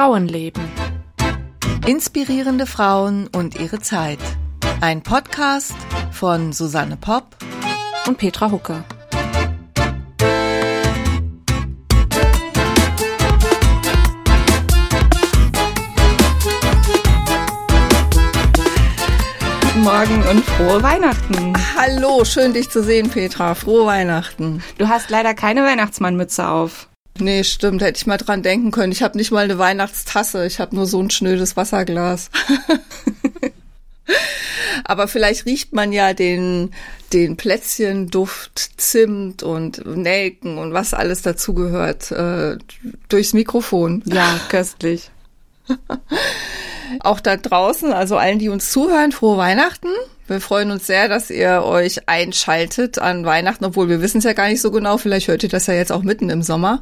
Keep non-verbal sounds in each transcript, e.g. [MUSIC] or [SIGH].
Frauenleben. Inspirierende Frauen und ihre Zeit. Ein Podcast von Susanne Popp und Petra Hucke. Morgen und frohe Weihnachten. Hallo, schön dich zu sehen, Petra. Frohe Weihnachten. Du hast leider keine Weihnachtsmannmütze auf. Nee, stimmt, hätte ich mal dran denken können. Ich habe nicht mal eine Weihnachtstasse, ich habe nur so ein schnödes Wasserglas. [LAUGHS] Aber vielleicht riecht man ja den, den Plätzchenduft, Zimt und Nelken und was alles dazugehört äh, durchs Mikrofon. Ja, köstlich. [LAUGHS] Auch da draußen, also allen, die uns zuhören, frohe Weihnachten. Wir freuen uns sehr, dass ihr euch einschaltet an Weihnachten, obwohl wir wissen es ja gar nicht so genau. Vielleicht hört ihr das ja jetzt auch mitten im Sommer.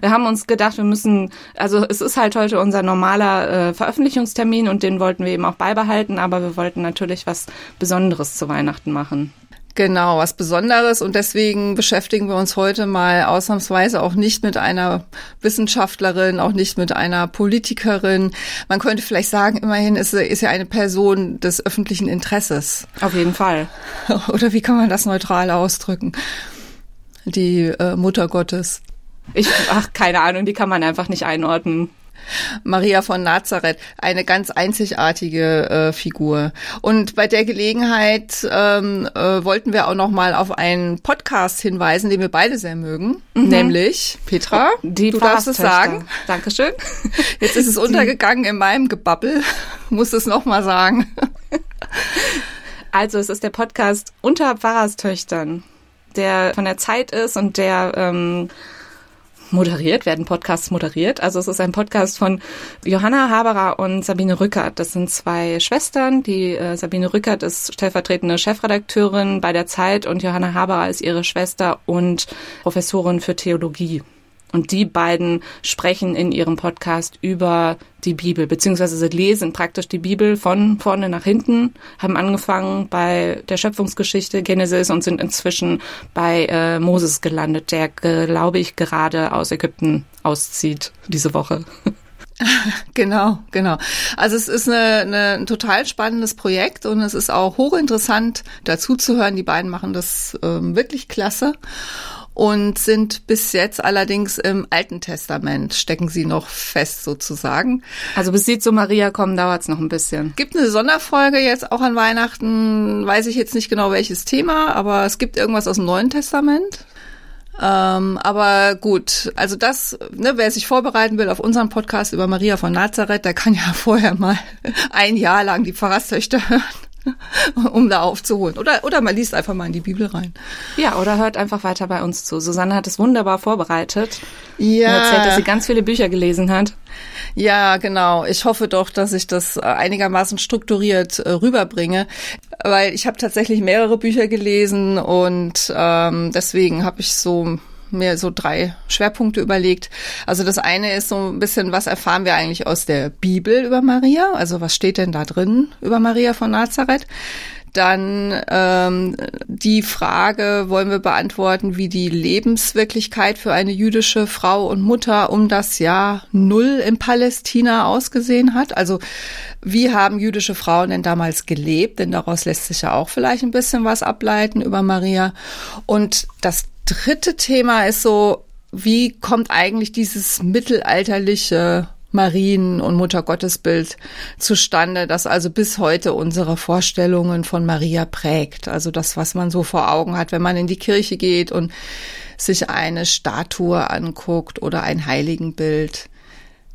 Wir haben uns gedacht, wir müssen, also es ist halt heute unser normaler äh, Veröffentlichungstermin und den wollten wir eben auch beibehalten, aber wir wollten natürlich was Besonderes zu Weihnachten machen. Genau, was Besonderes und deswegen beschäftigen wir uns heute mal ausnahmsweise auch nicht mit einer Wissenschaftlerin, auch nicht mit einer Politikerin. Man könnte vielleicht sagen, immerhin ist, ist ja eine Person des öffentlichen Interesses. Auf jeden Fall. [LAUGHS] Oder wie kann man das neutral ausdrücken? Die äh, Mutter Gottes. Ich, ach, keine Ahnung, die kann man einfach nicht einordnen. Maria von Nazareth, eine ganz einzigartige äh, Figur. Und bei der Gelegenheit ähm, äh, wollten wir auch noch mal auf einen Podcast hinweisen, den wir beide sehr mögen, mhm. nämlich Petra. Die du darfst es sagen. Dankeschön. Jetzt ist es [LAUGHS] [LAUGHS] untergegangen in meinem Gebabbel. [LAUGHS] Muss es noch mal sagen. Also es ist der Podcast unter Pfarrerstöchtern, der von der Zeit ist und der ähm, moderiert, werden Podcasts moderiert. Also es ist ein Podcast von Johanna Haberer und Sabine Rückert. Das sind zwei Schwestern. Die äh, Sabine Rückert ist stellvertretende Chefredakteurin bei der Zeit und Johanna Haberer ist ihre Schwester und Professorin für Theologie. Und die beiden sprechen in ihrem Podcast über die Bibel, beziehungsweise sie lesen praktisch die Bibel von vorne nach hinten, haben angefangen bei der Schöpfungsgeschichte Genesis und sind inzwischen bei äh, Moses gelandet, der, glaube ich, gerade aus Ägypten auszieht diese Woche. [LAUGHS] Genau, genau. Also es ist eine, eine, ein total spannendes Projekt und es ist auch hochinteressant dazu zu hören. Die beiden machen das ähm, wirklich klasse und sind bis jetzt allerdings im Alten Testament, stecken sie noch fest sozusagen. Also bis sie zu Maria kommen, dauert es noch ein bisschen. Gibt eine Sonderfolge jetzt auch an Weihnachten, weiß ich jetzt nicht genau welches Thema, aber es gibt irgendwas aus dem Neuen Testament. Ähm, aber gut, also das, ne, wer sich vorbereiten will auf unseren Podcast über Maria von Nazareth, der kann ja [LAUGHS] vorher mal ein Jahr lang die Pfarrerstöchter hören. [LAUGHS] um da aufzuholen. Oder, oder man liest einfach mal in die Bibel rein. Ja, oder hört einfach weiter bei uns zu. Susanne hat es wunderbar vorbereitet. Ja. Und erzählt, dass sie ganz viele Bücher gelesen hat. Ja, genau. Ich hoffe doch, dass ich das äh, einigermaßen strukturiert äh, rüberbringe, weil ich habe tatsächlich mehrere Bücher gelesen und ähm, deswegen habe ich so mir so drei Schwerpunkte überlegt. Also das eine ist so ein bisschen, was erfahren wir eigentlich aus der Bibel über Maria? Also was steht denn da drin über Maria von Nazareth? Dann ähm, die Frage wollen wir beantworten, wie die Lebenswirklichkeit für eine jüdische Frau und Mutter um das Jahr Null in Palästina ausgesehen hat. Also wie haben jüdische Frauen denn damals gelebt? Denn daraus lässt sich ja auch vielleicht ein bisschen was ableiten über Maria. Und das dritte Thema ist so, wie kommt eigentlich dieses mittelalterliche Marien- und Muttergottesbild zustande, das also bis heute unsere Vorstellungen von Maria prägt. Also das, was man so vor Augen hat, wenn man in die Kirche geht und sich eine Statue anguckt oder ein Heiligenbild.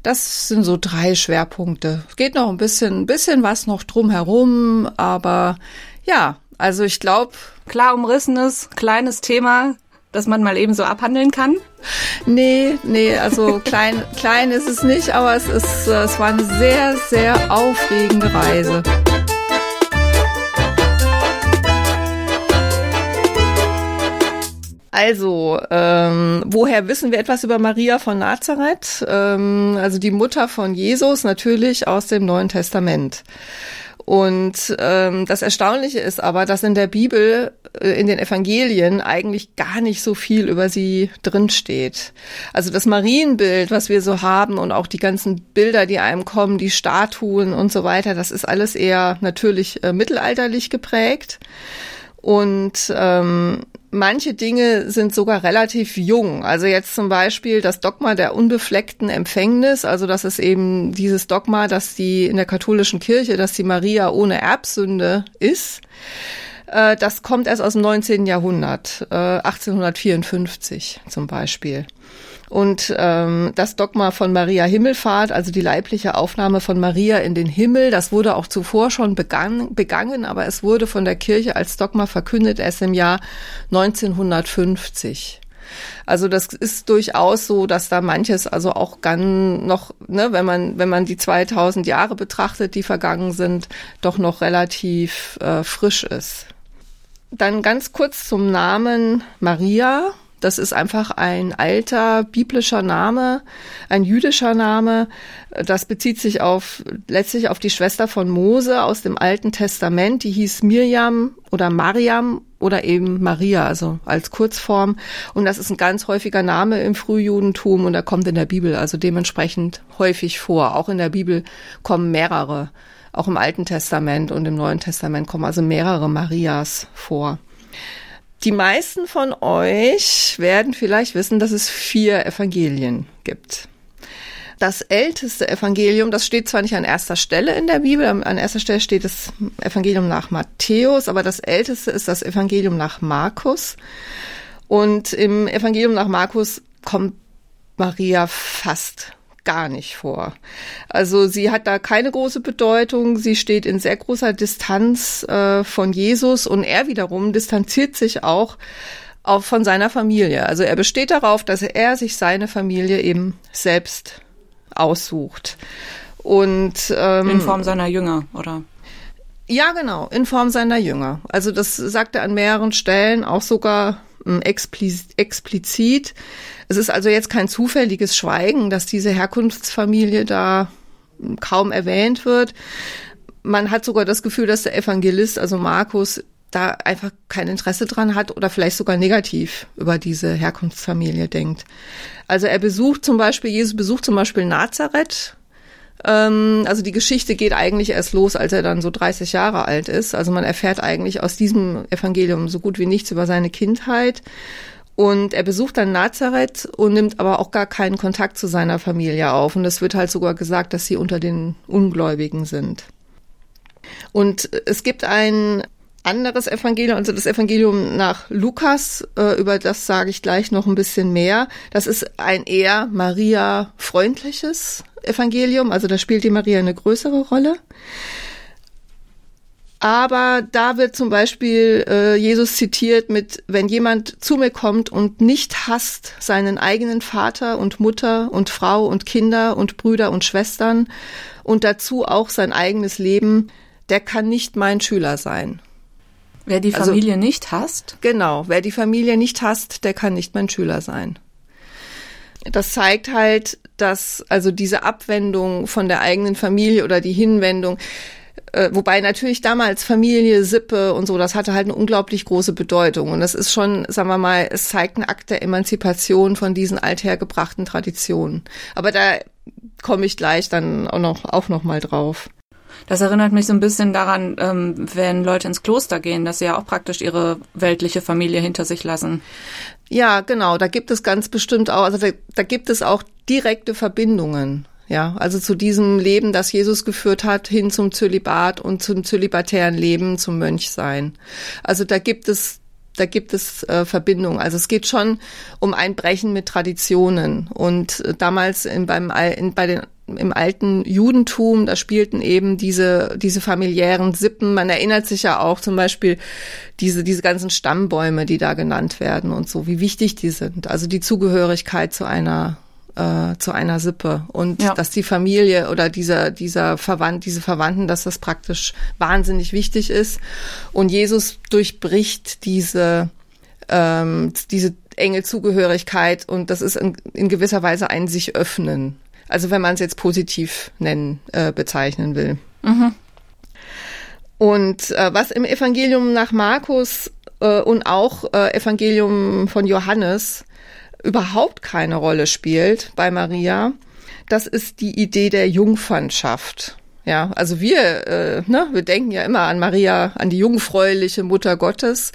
Das sind so drei Schwerpunkte. Es geht noch ein bisschen, ein bisschen was noch drumherum, aber ja, also ich glaube. Klar umrissenes, kleines Thema, das man mal eben so abhandeln kann? Nee, nee, also [LAUGHS] klein, klein ist es nicht, aber es ist, es war eine sehr, sehr aufregende Reise. Also, ähm, woher wissen wir etwas über Maria von Nazareth? Ähm, also die Mutter von Jesus natürlich aus dem Neuen Testament. Und ähm, das Erstaunliche ist aber, dass in der Bibel, äh, in den Evangelien eigentlich gar nicht so viel über sie drinsteht. Also das Marienbild, was wir so haben und auch die ganzen Bilder, die einem kommen, die Statuen und so weiter, das ist alles eher natürlich äh, mittelalterlich geprägt. Und ähm, manche Dinge sind sogar relativ jung. Also jetzt zum Beispiel das Dogma der unbefleckten Empfängnis. Also das ist eben dieses Dogma, dass die in der katholischen Kirche, dass die Maria ohne Erbsünde ist. Äh, das kommt erst aus dem 19. Jahrhundert, 1854 äh, zum Beispiel. Und ähm, das Dogma von Maria Himmelfahrt, also die leibliche Aufnahme von Maria in den Himmel, das wurde auch zuvor schon begangen, begangen, aber es wurde von der Kirche als Dogma verkündet erst im Jahr 1950. Also das ist durchaus so, dass da manches also auch ganz noch, ne, wenn man wenn man die 2000 Jahre betrachtet, die vergangen sind, doch noch relativ äh, frisch ist. Dann ganz kurz zum Namen Maria. Das ist einfach ein alter biblischer Name, ein jüdischer Name. Das bezieht sich auf, letztlich auf die Schwester von Mose aus dem Alten Testament. Die hieß Mirjam oder Mariam oder eben Maria, also als Kurzform. Und das ist ein ganz häufiger Name im Frühjudentum und er kommt in der Bibel also dementsprechend häufig vor. Auch in der Bibel kommen mehrere. Auch im Alten Testament und im Neuen Testament kommen also mehrere Marias vor. Die meisten von euch werden vielleicht wissen, dass es vier Evangelien gibt. Das älteste Evangelium, das steht zwar nicht an erster Stelle in der Bibel, an erster Stelle steht das Evangelium nach Matthäus, aber das älteste ist das Evangelium nach Markus. Und im Evangelium nach Markus kommt Maria fast gar nicht vor. Also sie hat da keine große Bedeutung. Sie steht in sehr großer Distanz äh, von Jesus und er wiederum distanziert sich auch auch von seiner Familie. Also er besteht darauf, dass er sich seine Familie eben selbst aussucht. Und ähm, in Form seiner Jünger, oder? Ja, genau, in Form seiner Jünger. Also das sagt er an mehreren Stellen, auch sogar ähm, explizit. Es ist also jetzt kein zufälliges Schweigen, dass diese Herkunftsfamilie da kaum erwähnt wird. Man hat sogar das Gefühl, dass der Evangelist, also Markus, da einfach kein Interesse dran hat oder vielleicht sogar negativ über diese Herkunftsfamilie denkt. Also er besucht zum Beispiel, Jesus besucht zum Beispiel Nazareth. Ähm, also die Geschichte geht eigentlich erst los, als er dann so 30 Jahre alt ist. Also man erfährt eigentlich aus diesem Evangelium so gut wie nichts über seine Kindheit. Und er besucht dann Nazareth und nimmt aber auch gar keinen Kontakt zu seiner Familie auf. Und es wird halt sogar gesagt, dass sie unter den Ungläubigen sind. Und es gibt ein anderes Evangelium, also das Evangelium nach Lukas, äh, über das sage ich gleich noch ein bisschen mehr. Das ist ein eher Maria-freundliches Evangelium, also da spielt die Maria eine größere Rolle. Aber da wird zum Beispiel äh, Jesus zitiert mit, wenn jemand zu mir kommt und nicht hasst seinen eigenen Vater und Mutter und Frau und Kinder und Brüder und Schwestern und dazu auch sein eigenes Leben, der kann nicht mein Schüler sein. Wer die also Familie also, nicht hasst? Genau, wer die Familie nicht hasst, der kann nicht mein Schüler sein. Das zeigt halt, dass also diese Abwendung von der eigenen Familie oder die Hinwendung, äh, wobei natürlich damals Familie, Sippe und so, das hatte halt eine unglaublich große Bedeutung. Und das ist schon, sagen wir mal, es zeigt einen Akt der Emanzipation von diesen althergebrachten Traditionen. Aber da komme ich gleich dann auch noch, auch noch mal drauf. Das erinnert mich so ein bisschen daran, ähm, wenn Leute ins Kloster gehen, dass sie ja auch praktisch ihre weltliche Familie hinter sich lassen. Ja, genau. Da gibt es ganz bestimmt auch, also da, da gibt es auch direkte Verbindungen. Ja, also zu diesem Leben, das Jesus geführt hat, hin zum Zölibat und zum zölibatären Leben, zum Mönchsein. Also da gibt es da gibt es äh, Verbindungen. Also es geht schon um ein Brechen mit Traditionen. Und äh, damals in, beim, in, bei den im alten Judentum, da spielten eben diese, diese familiären Sippen. Man erinnert sich ja auch zum Beispiel diese, diese ganzen Stammbäume, die da genannt werden und so, wie wichtig die sind. Also die Zugehörigkeit zu einer äh, zu einer Sippe und ja. dass die Familie oder dieser dieser Verwandt diese Verwandten, dass das praktisch wahnsinnig wichtig ist und Jesus durchbricht diese ähm, diese enge Zugehörigkeit und das ist in, in gewisser Weise ein sich öffnen. Also wenn man es jetzt positiv nennen äh, bezeichnen will. Mhm. Und äh, was im Evangelium nach Markus äh, und auch äh, Evangelium von Johannes überhaupt keine Rolle spielt bei Maria, das ist die Idee der Jungfernschaft. Ja, also wir, äh, ne, wir denken ja immer an Maria, an die jungfräuliche Mutter Gottes,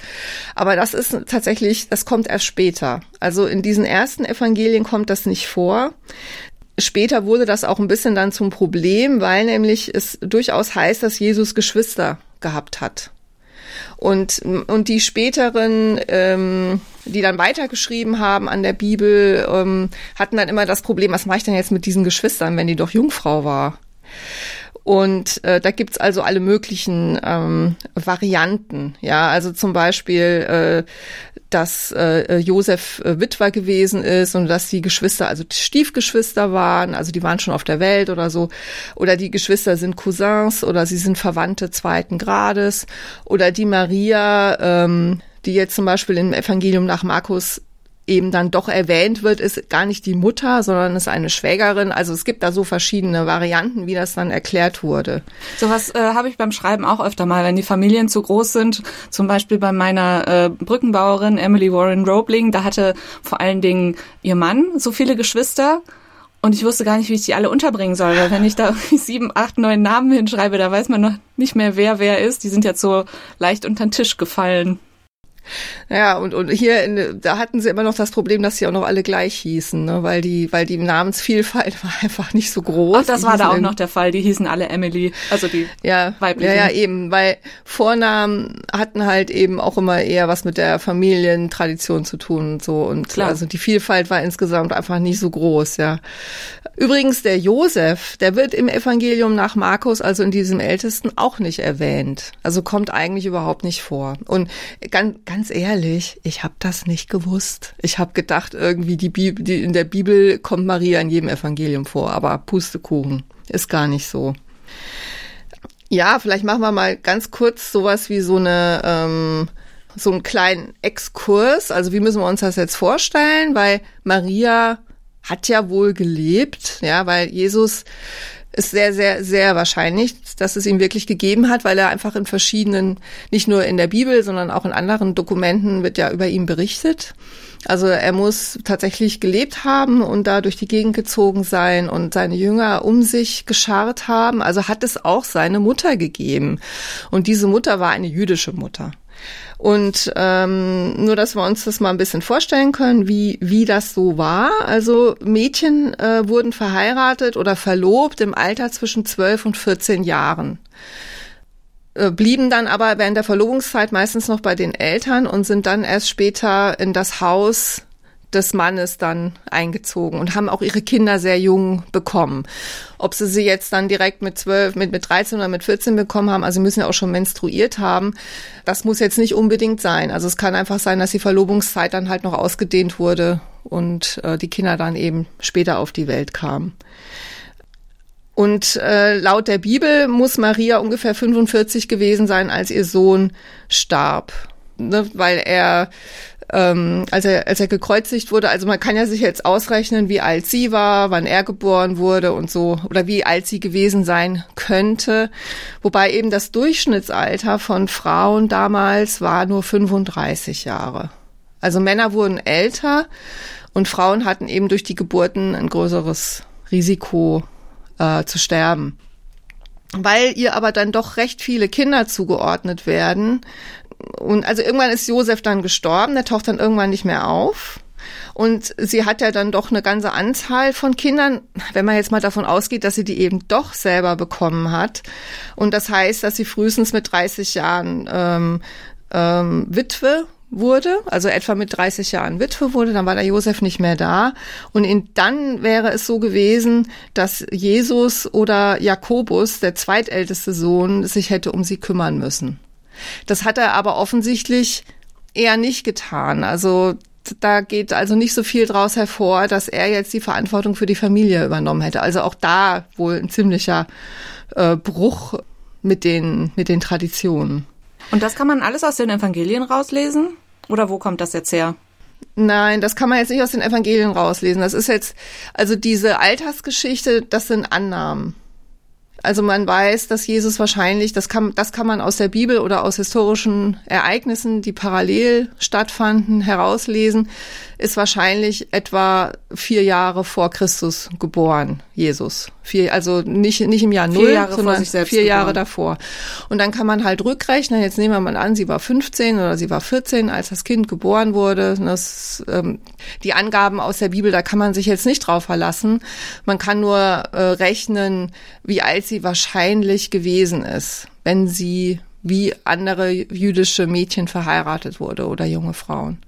aber das ist tatsächlich, das kommt erst später. Also in diesen ersten Evangelien kommt das nicht vor. Später wurde das auch ein bisschen dann zum Problem, weil nämlich es durchaus heißt, dass Jesus Geschwister gehabt hat. Und, und die späteren, ähm, die dann weitergeschrieben haben an der Bibel, ähm, hatten dann immer das Problem, was mache ich denn jetzt mit diesen Geschwistern, wenn die doch Jungfrau war? Und äh, da gibt's also alle möglichen ähm, Varianten. Ja, also zum Beispiel, äh, dass äh, Josef äh, Witwer gewesen ist und dass die Geschwister, also Stiefgeschwister waren, also die waren schon auf der Welt oder so. Oder die Geschwister sind Cousins oder sie sind Verwandte zweiten Grades. Oder die Maria, ähm, die jetzt zum Beispiel im Evangelium nach Markus eben dann doch erwähnt wird, ist gar nicht die Mutter, sondern ist eine Schwägerin. Also es gibt da so verschiedene Varianten, wie das dann erklärt wurde. Sowas äh, habe ich beim Schreiben auch öfter mal, wenn die Familien zu groß sind. Zum Beispiel bei meiner äh, Brückenbauerin Emily Warren Roebling, da hatte vor allen Dingen ihr Mann so viele Geschwister. Und ich wusste gar nicht, wie ich die alle unterbringen soll, weil wenn ich da [LAUGHS] sieben, acht, neun Namen hinschreibe, da weiß man noch nicht mehr, wer wer ist. Die sind jetzt so leicht unter den Tisch gefallen. Ja, und, und hier, in, da hatten sie immer noch das Problem, dass sie auch noch alle gleich hießen, ne? weil die, weil die Namensvielfalt [LAUGHS] war einfach nicht so groß. Ach, das die war da auch noch der Fall. Die hießen alle Emily, also die ja, weiblichen. Ja, ja, eben, weil Vornamen hatten halt eben auch immer eher was mit der Familientradition zu tun und so. Und Klar. also die Vielfalt war insgesamt einfach nicht so groß, ja. Übrigens, der Josef, der wird im Evangelium nach Markus, also in diesem Ältesten, auch nicht erwähnt. Also kommt eigentlich überhaupt nicht vor. Und ganz, ganz ehrlich, ich habe das nicht gewusst. Ich habe gedacht, irgendwie die Bibel, die, in der Bibel kommt Maria in jedem Evangelium vor, aber Pustekuchen ist gar nicht so. Ja, vielleicht machen wir mal ganz kurz sowas wie so eine ähm, so einen kleinen Exkurs. Also wie müssen wir uns das jetzt vorstellen? Weil Maria hat ja wohl gelebt, ja, weil Jesus ist sehr, sehr, sehr wahrscheinlich, dass es ihm wirklich gegeben hat, weil er einfach in verschiedenen, nicht nur in der Bibel, sondern auch in anderen Dokumenten wird ja über ihn berichtet. Also er muss tatsächlich gelebt haben und da durch die Gegend gezogen sein und seine Jünger um sich geschart haben. Also hat es auch seine Mutter gegeben. Und diese Mutter war eine jüdische Mutter. Und ähm, nur, dass wir uns das mal ein bisschen vorstellen können, wie, wie das so war. Also Mädchen äh, wurden verheiratet oder verlobt im Alter zwischen 12 und 14 Jahren äh, blieben dann aber während der Verlobungszeit meistens noch bei den Eltern und sind dann erst später in das Haus des Mannes dann eingezogen und haben auch ihre Kinder sehr jung bekommen. Ob sie sie jetzt dann direkt mit zwölf, mit, mit 13 oder mit 14 bekommen haben, also sie müssen ja auch schon menstruiert haben, das muss jetzt nicht unbedingt sein. Also es kann einfach sein, dass die Verlobungszeit dann halt noch ausgedehnt wurde und äh, die Kinder dann eben später auf die Welt kamen. Und äh, laut der Bibel muss Maria ungefähr 45 gewesen sein, als ihr Sohn starb. Ne, weil er ähm, als er als er gekreuzigt wurde. Also man kann ja sich jetzt ausrechnen, wie alt sie war, wann er geboren wurde und so oder wie alt sie gewesen sein könnte. Wobei eben das Durchschnittsalter von Frauen damals war nur 35 Jahre. Also Männer wurden älter und Frauen hatten eben durch die Geburten ein größeres Risiko äh, zu sterben. Weil ihr aber dann doch recht viele Kinder zugeordnet werden, und also irgendwann ist Josef dann gestorben, der taucht dann irgendwann nicht mehr auf. Und sie hat ja dann doch eine ganze Anzahl von Kindern, wenn man jetzt mal davon ausgeht, dass sie die eben doch selber bekommen hat. Und das heißt, dass sie frühestens mit 30 Jahren ähm, ähm, Witwe wurde, also etwa mit 30 Jahren Witwe wurde, dann war der Josef nicht mehr da. Und in, dann wäre es so gewesen, dass Jesus oder Jakobus, der zweitälteste Sohn, sich hätte um sie kümmern müssen. Das hat er aber offensichtlich eher nicht getan. Also da geht also nicht so viel draus hervor, dass er jetzt die Verantwortung für die Familie übernommen hätte. Also auch da wohl ein ziemlicher äh, Bruch mit den, mit den Traditionen. Und das kann man alles aus den Evangelien rauslesen? Oder wo kommt das jetzt her? Nein, das kann man jetzt nicht aus den Evangelien rauslesen. Das ist jetzt, also diese Altersgeschichte, das sind Annahmen. Also man weiß, dass Jesus wahrscheinlich, das kann, das kann man aus der Bibel oder aus historischen Ereignissen, die parallel stattfanden, herauslesen, ist wahrscheinlich etwa vier Jahre vor Christus geboren, Jesus. Vier, also nicht, nicht im Jahr null, sondern vier geboren. Jahre davor. Und dann kann man halt rückrechnen, jetzt nehmen wir mal an, sie war 15 oder sie war 14, als das Kind geboren wurde. Das, ähm, die Angaben aus der Bibel, da kann man sich jetzt nicht drauf verlassen. Man kann nur äh, rechnen, wie alt sie wahrscheinlich gewesen ist, wenn sie wie andere jüdische Mädchen verheiratet wurde oder junge Frauen.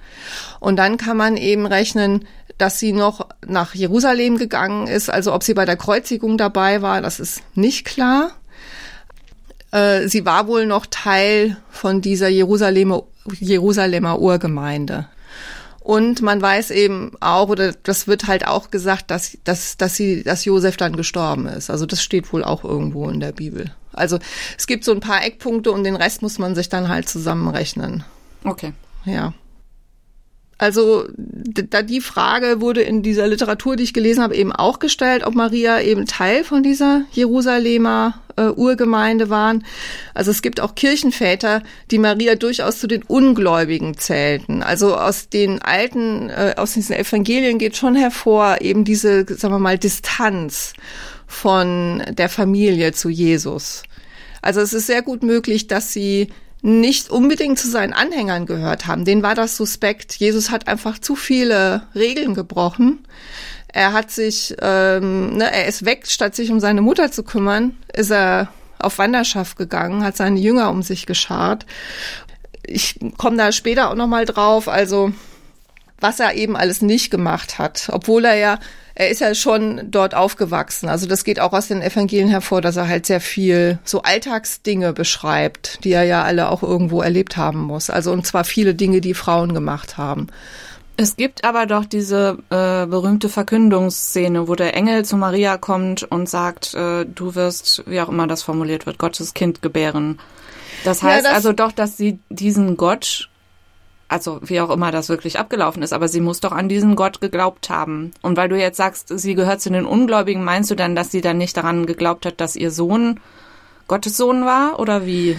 Und dann kann man eben rechnen, dass sie noch nach Jerusalem gegangen ist. Also ob sie bei der Kreuzigung dabei war, das ist nicht klar. Äh, sie war wohl noch Teil von dieser Jerusalemer, Jerusalemer Urgemeinde. Und man weiß eben auch, oder das wird halt auch gesagt, dass, dass, dass sie, dass Josef dann gestorben ist. Also das steht wohl auch irgendwo in der Bibel. Also es gibt so ein paar Eckpunkte und den Rest muss man sich dann halt zusammenrechnen. Okay. Ja. Also da die Frage wurde in dieser Literatur, die ich gelesen habe, eben auch gestellt, ob Maria eben Teil von dieser Jerusalemer äh, Urgemeinde waren. Also es gibt auch Kirchenväter, die Maria durchaus zu den Ungläubigen zählten. Also aus den alten, äh, aus diesen Evangelien geht schon hervor eben diese, sagen wir mal, Distanz von der Familie zu Jesus. Also es ist sehr gut möglich, dass sie nicht unbedingt zu seinen Anhängern gehört haben. Denen war das suspekt. Jesus hat einfach zu viele Regeln gebrochen. Er hat sich, ähm, ne, er ist weg, statt sich um seine Mutter zu kümmern, ist er auf Wanderschaft gegangen, hat seine Jünger um sich geschart. Ich komme da später auch noch mal drauf. Also was er eben alles nicht gemacht hat, obwohl er ja er ist ja schon dort aufgewachsen. Also das geht auch aus den Evangelien hervor, dass er halt sehr viel so Alltagsdinge beschreibt, die er ja alle auch irgendwo erlebt haben muss. Also und zwar viele Dinge, die Frauen gemacht haben. Es gibt aber doch diese äh, berühmte Verkündungsszene, wo der Engel zu Maria kommt und sagt, äh, du wirst, wie auch immer das formuliert wird, Gottes Kind gebären. Das heißt ja, das also doch, dass sie diesen Gott also wie auch immer das wirklich abgelaufen ist, aber sie muss doch an diesen Gott geglaubt haben. Und weil du jetzt sagst, sie gehört zu den Ungläubigen, meinst du dann, dass sie dann nicht daran geglaubt hat, dass ihr Sohn Gottes Sohn war oder wie?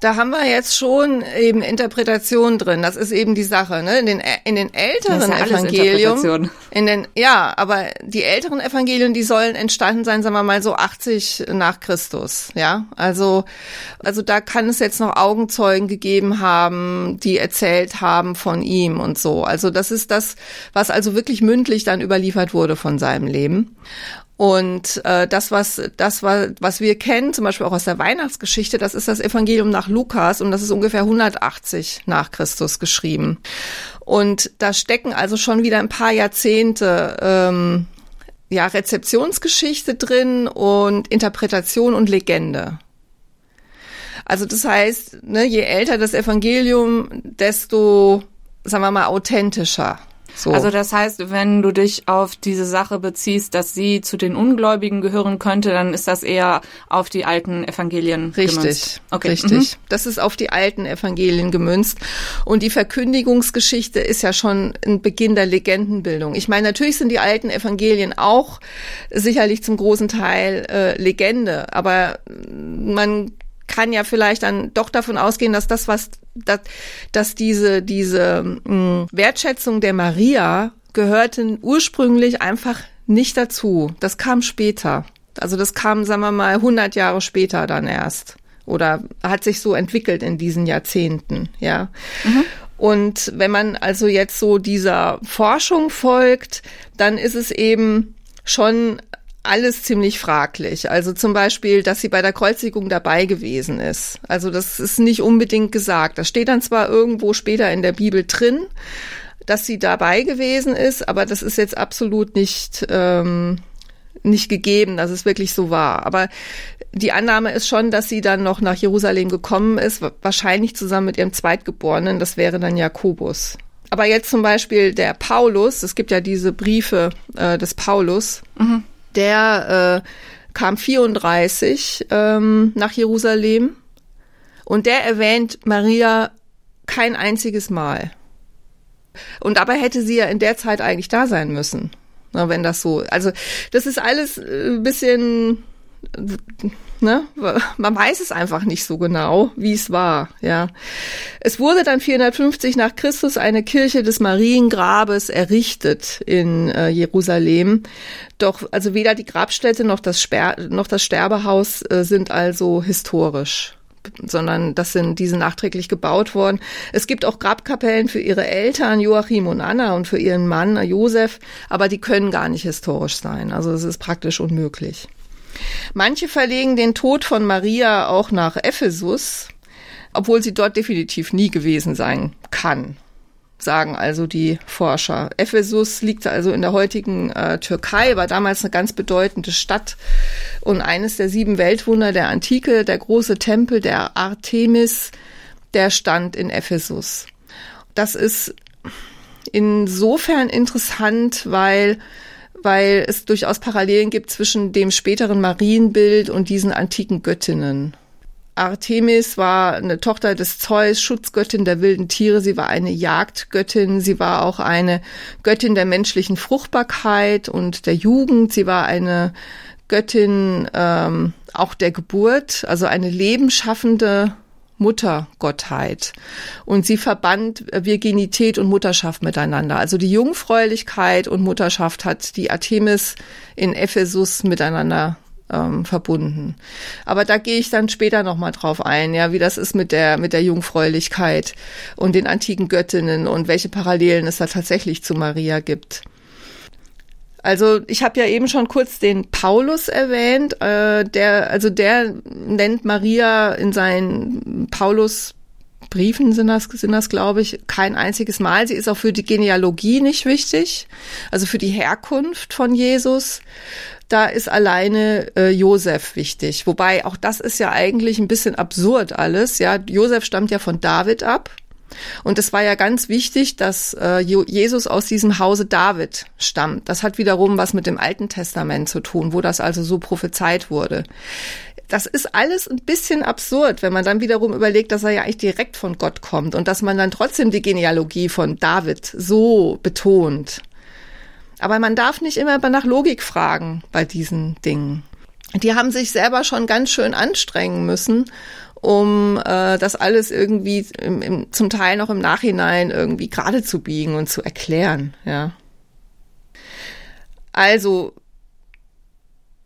Da haben wir jetzt schon eben Interpretation drin. Das ist eben die Sache. Ne? In den in den älteren ja Evangelien, in den ja, aber die älteren Evangelien, die sollen entstanden sein, sagen wir mal so 80 nach Christus. Ja, also also da kann es jetzt noch Augenzeugen gegeben haben, die erzählt haben von ihm und so. Also das ist das, was also wirklich mündlich dann überliefert wurde von seinem Leben. Und äh, das, was das war, was wir kennen, zum Beispiel auch aus der Weihnachtsgeschichte, das ist das Evangelium nach Lukas und das ist ungefähr 180 nach Christus geschrieben. Und da stecken also schon wieder ein paar Jahrzehnte ähm, ja Rezeptionsgeschichte drin und Interpretation und Legende. Also das heißt, ne, je älter das Evangelium, desto, sagen wir mal, authentischer so. Also das heißt, wenn du dich auf diese Sache beziehst, dass sie zu den Ungläubigen gehören könnte, dann ist das eher auf die alten Evangelien richtig, gemünzt. Okay. Richtig, mhm. das ist auf die alten Evangelien gemünzt. Und die Verkündigungsgeschichte ist ja schon ein Beginn der Legendenbildung. Ich meine, natürlich sind die alten Evangelien auch sicherlich zum großen Teil äh, Legende, aber man kann ja vielleicht dann doch davon ausgehen, dass das, was, dass, dass diese, diese mh, hm, Wertschätzung der Maria gehörten ursprünglich einfach nicht dazu. Das kam später. Also das kam, sagen wir mal, 100 Jahre später dann erst. Oder hat sich so entwickelt in diesen Jahrzehnten, ja. Mhm. Und wenn man also jetzt so dieser Forschung folgt, dann ist es eben schon alles ziemlich fraglich. Also zum Beispiel, dass sie bei der Kreuzigung dabei gewesen ist. Also das ist nicht unbedingt gesagt. Das steht dann zwar irgendwo später in der Bibel drin, dass sie dabei gewesen ist, aber das ist jetzt absolut nicht ähm, nicht gegeben, dass es wirklich so war. Aber die Annahme ist schon, dass sie dann noch nach Jerusalem gekommen ist, wahrscheinlich zusammen mit ihrem Zweitgeborenen. Das wäre dann Jakobus. Aber jetzt zum Beispiel der Paulus, es gibt ja diese Briefe äh, des Paulus. Mhm der äh, kam 34 ähm, nach Jerusalem und der erwähnt Maria kein einziges Mal. Und dabei hätte sie ja in der Zeit eigentlich da sein müssen, wenn das so. Also das ist alles ein äh, bisschen ne, man weiß es einfach nicht so genau, wie es war, ja. Es wurde dann 450 nach Christus eine Kirche des Mariengrabes errichtet in äh, Jerusalem. Doch also weder die Grabstätte noch das, Sper noch das Sterbehaus äh, sind also historisch sondern das sind diese nachträglich gebaut worden. Es gibt auch Grabkapellen für ihre Eltern Joachim und Anna und für ihren Mann Josef, aber die können gar nicht historisch sein. Also es ist praktisch unmöglich. Manche verlegen den Tod von Maria auch nach Ephesus, obwohl sie dort definitiv nie gewesen sein kann sagen also die Forscher. Ephesus liegt also in der heutigen äh, Türkei, war damals eine ganz bedeutende Stadt und eines der sieben Weltwunder der Antike, der große Tempel der Artemis, der stand in Ephesus. Das ist insofern interessant, weil weil es durchaus Parallelen gibt zwischen dem späteren Marienbild und diesen antiken Göttinnen. Artemis war eine Tochter des Zeus, Schutzgöttin der wilden Tiere. Sie war eine Jagdgöttin. Sie war auch eine Göttin der menschlichen Fruchtbarkeit und der Jugend. Sie war eine Göttin ähm, auch der Geburt, also eine lebensschaffende Muttergottheit. Und sie verband Virginität und Mutterschaft miteinander. Also die Jungfräulichkeit und Mutterschaft hat die Artemis in Ephesus miteinander ähm, verbunden. Aber da gehe ich dann später noch mal drauf ein, ja, wie das ist mit der mit der Jungfräulichkeit und den antiken Göttinnen und welche Parallelen es da tatsächlich zu Maria gibt. Also ich habe ja eben schon kurz den Paulus erwähnt, äh, der also der nennt Maria in seinen Paulus Briefen sind das, sind das, glaube ich, kein einziges Mal. Sie ist auch für die Genealogie nicht wichtig, also für die Herkunft von Jesus da ist alleine äh, Josef wichtig. Wobei auch das ist ja eigentlich ein bisschen absurd alles. Ja, Josef stammt ja von David ab. Und es war ja ganz wichtig, dass äh, Jesus aus diesem Hause David stammt. Das hat wiederum was mit dem Alten Testament zu tun, wo das also so prophezeit wurde. Das ist alles ein bisschen absurd, wenn man dann wiederum überlegt, dass er ja eigentlich direkt von Gott kommt und dass man dann trotzdem die Genealogie von David so betont. Aber man darf nicht immer nach Logik fragen bei diesen Dingen. Die haben sich selber schon ganz schön anstrengen müssen, um äh, das alles irgendwie im, im, zum Teil noch im Nachhinein irgendwie gerade zu biegen und zu erklären. Ja. Also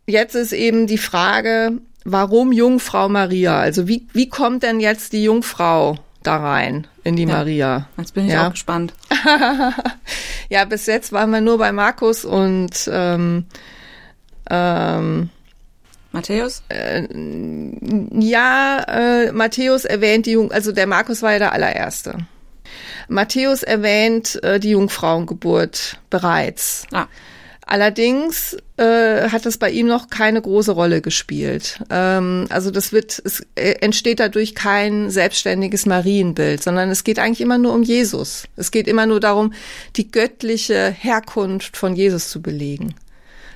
jetzt ist eben die Frage, warum Jungfrau Maria? Also wie, wie kommt denn jetzt die Jungfrau da rein in die ja, Maria. Jetzt bin ich ja. auch gespannt. [LAUGHS] ja, bis jetzt waren wir nur bei Markus und ähm, ähm, Matthäus? Äh, ja, äh, Matthäus erwähnt die Jung, also der Markus war ja der allererste. Matthäus erwähnt äh, die Jungfrauengeburt bereits. Ah. Allerdings äh, hat das bei ihm noch keine große Rolle gespielt. Ähm, also das wird, es äh, entsteht dadurch kein selbstständiges Marienbild, sondern es geht eigentlich immer nur um Jesus. Es geht immer nur darum, die göttliche Herkunft von Jesus zu belegen.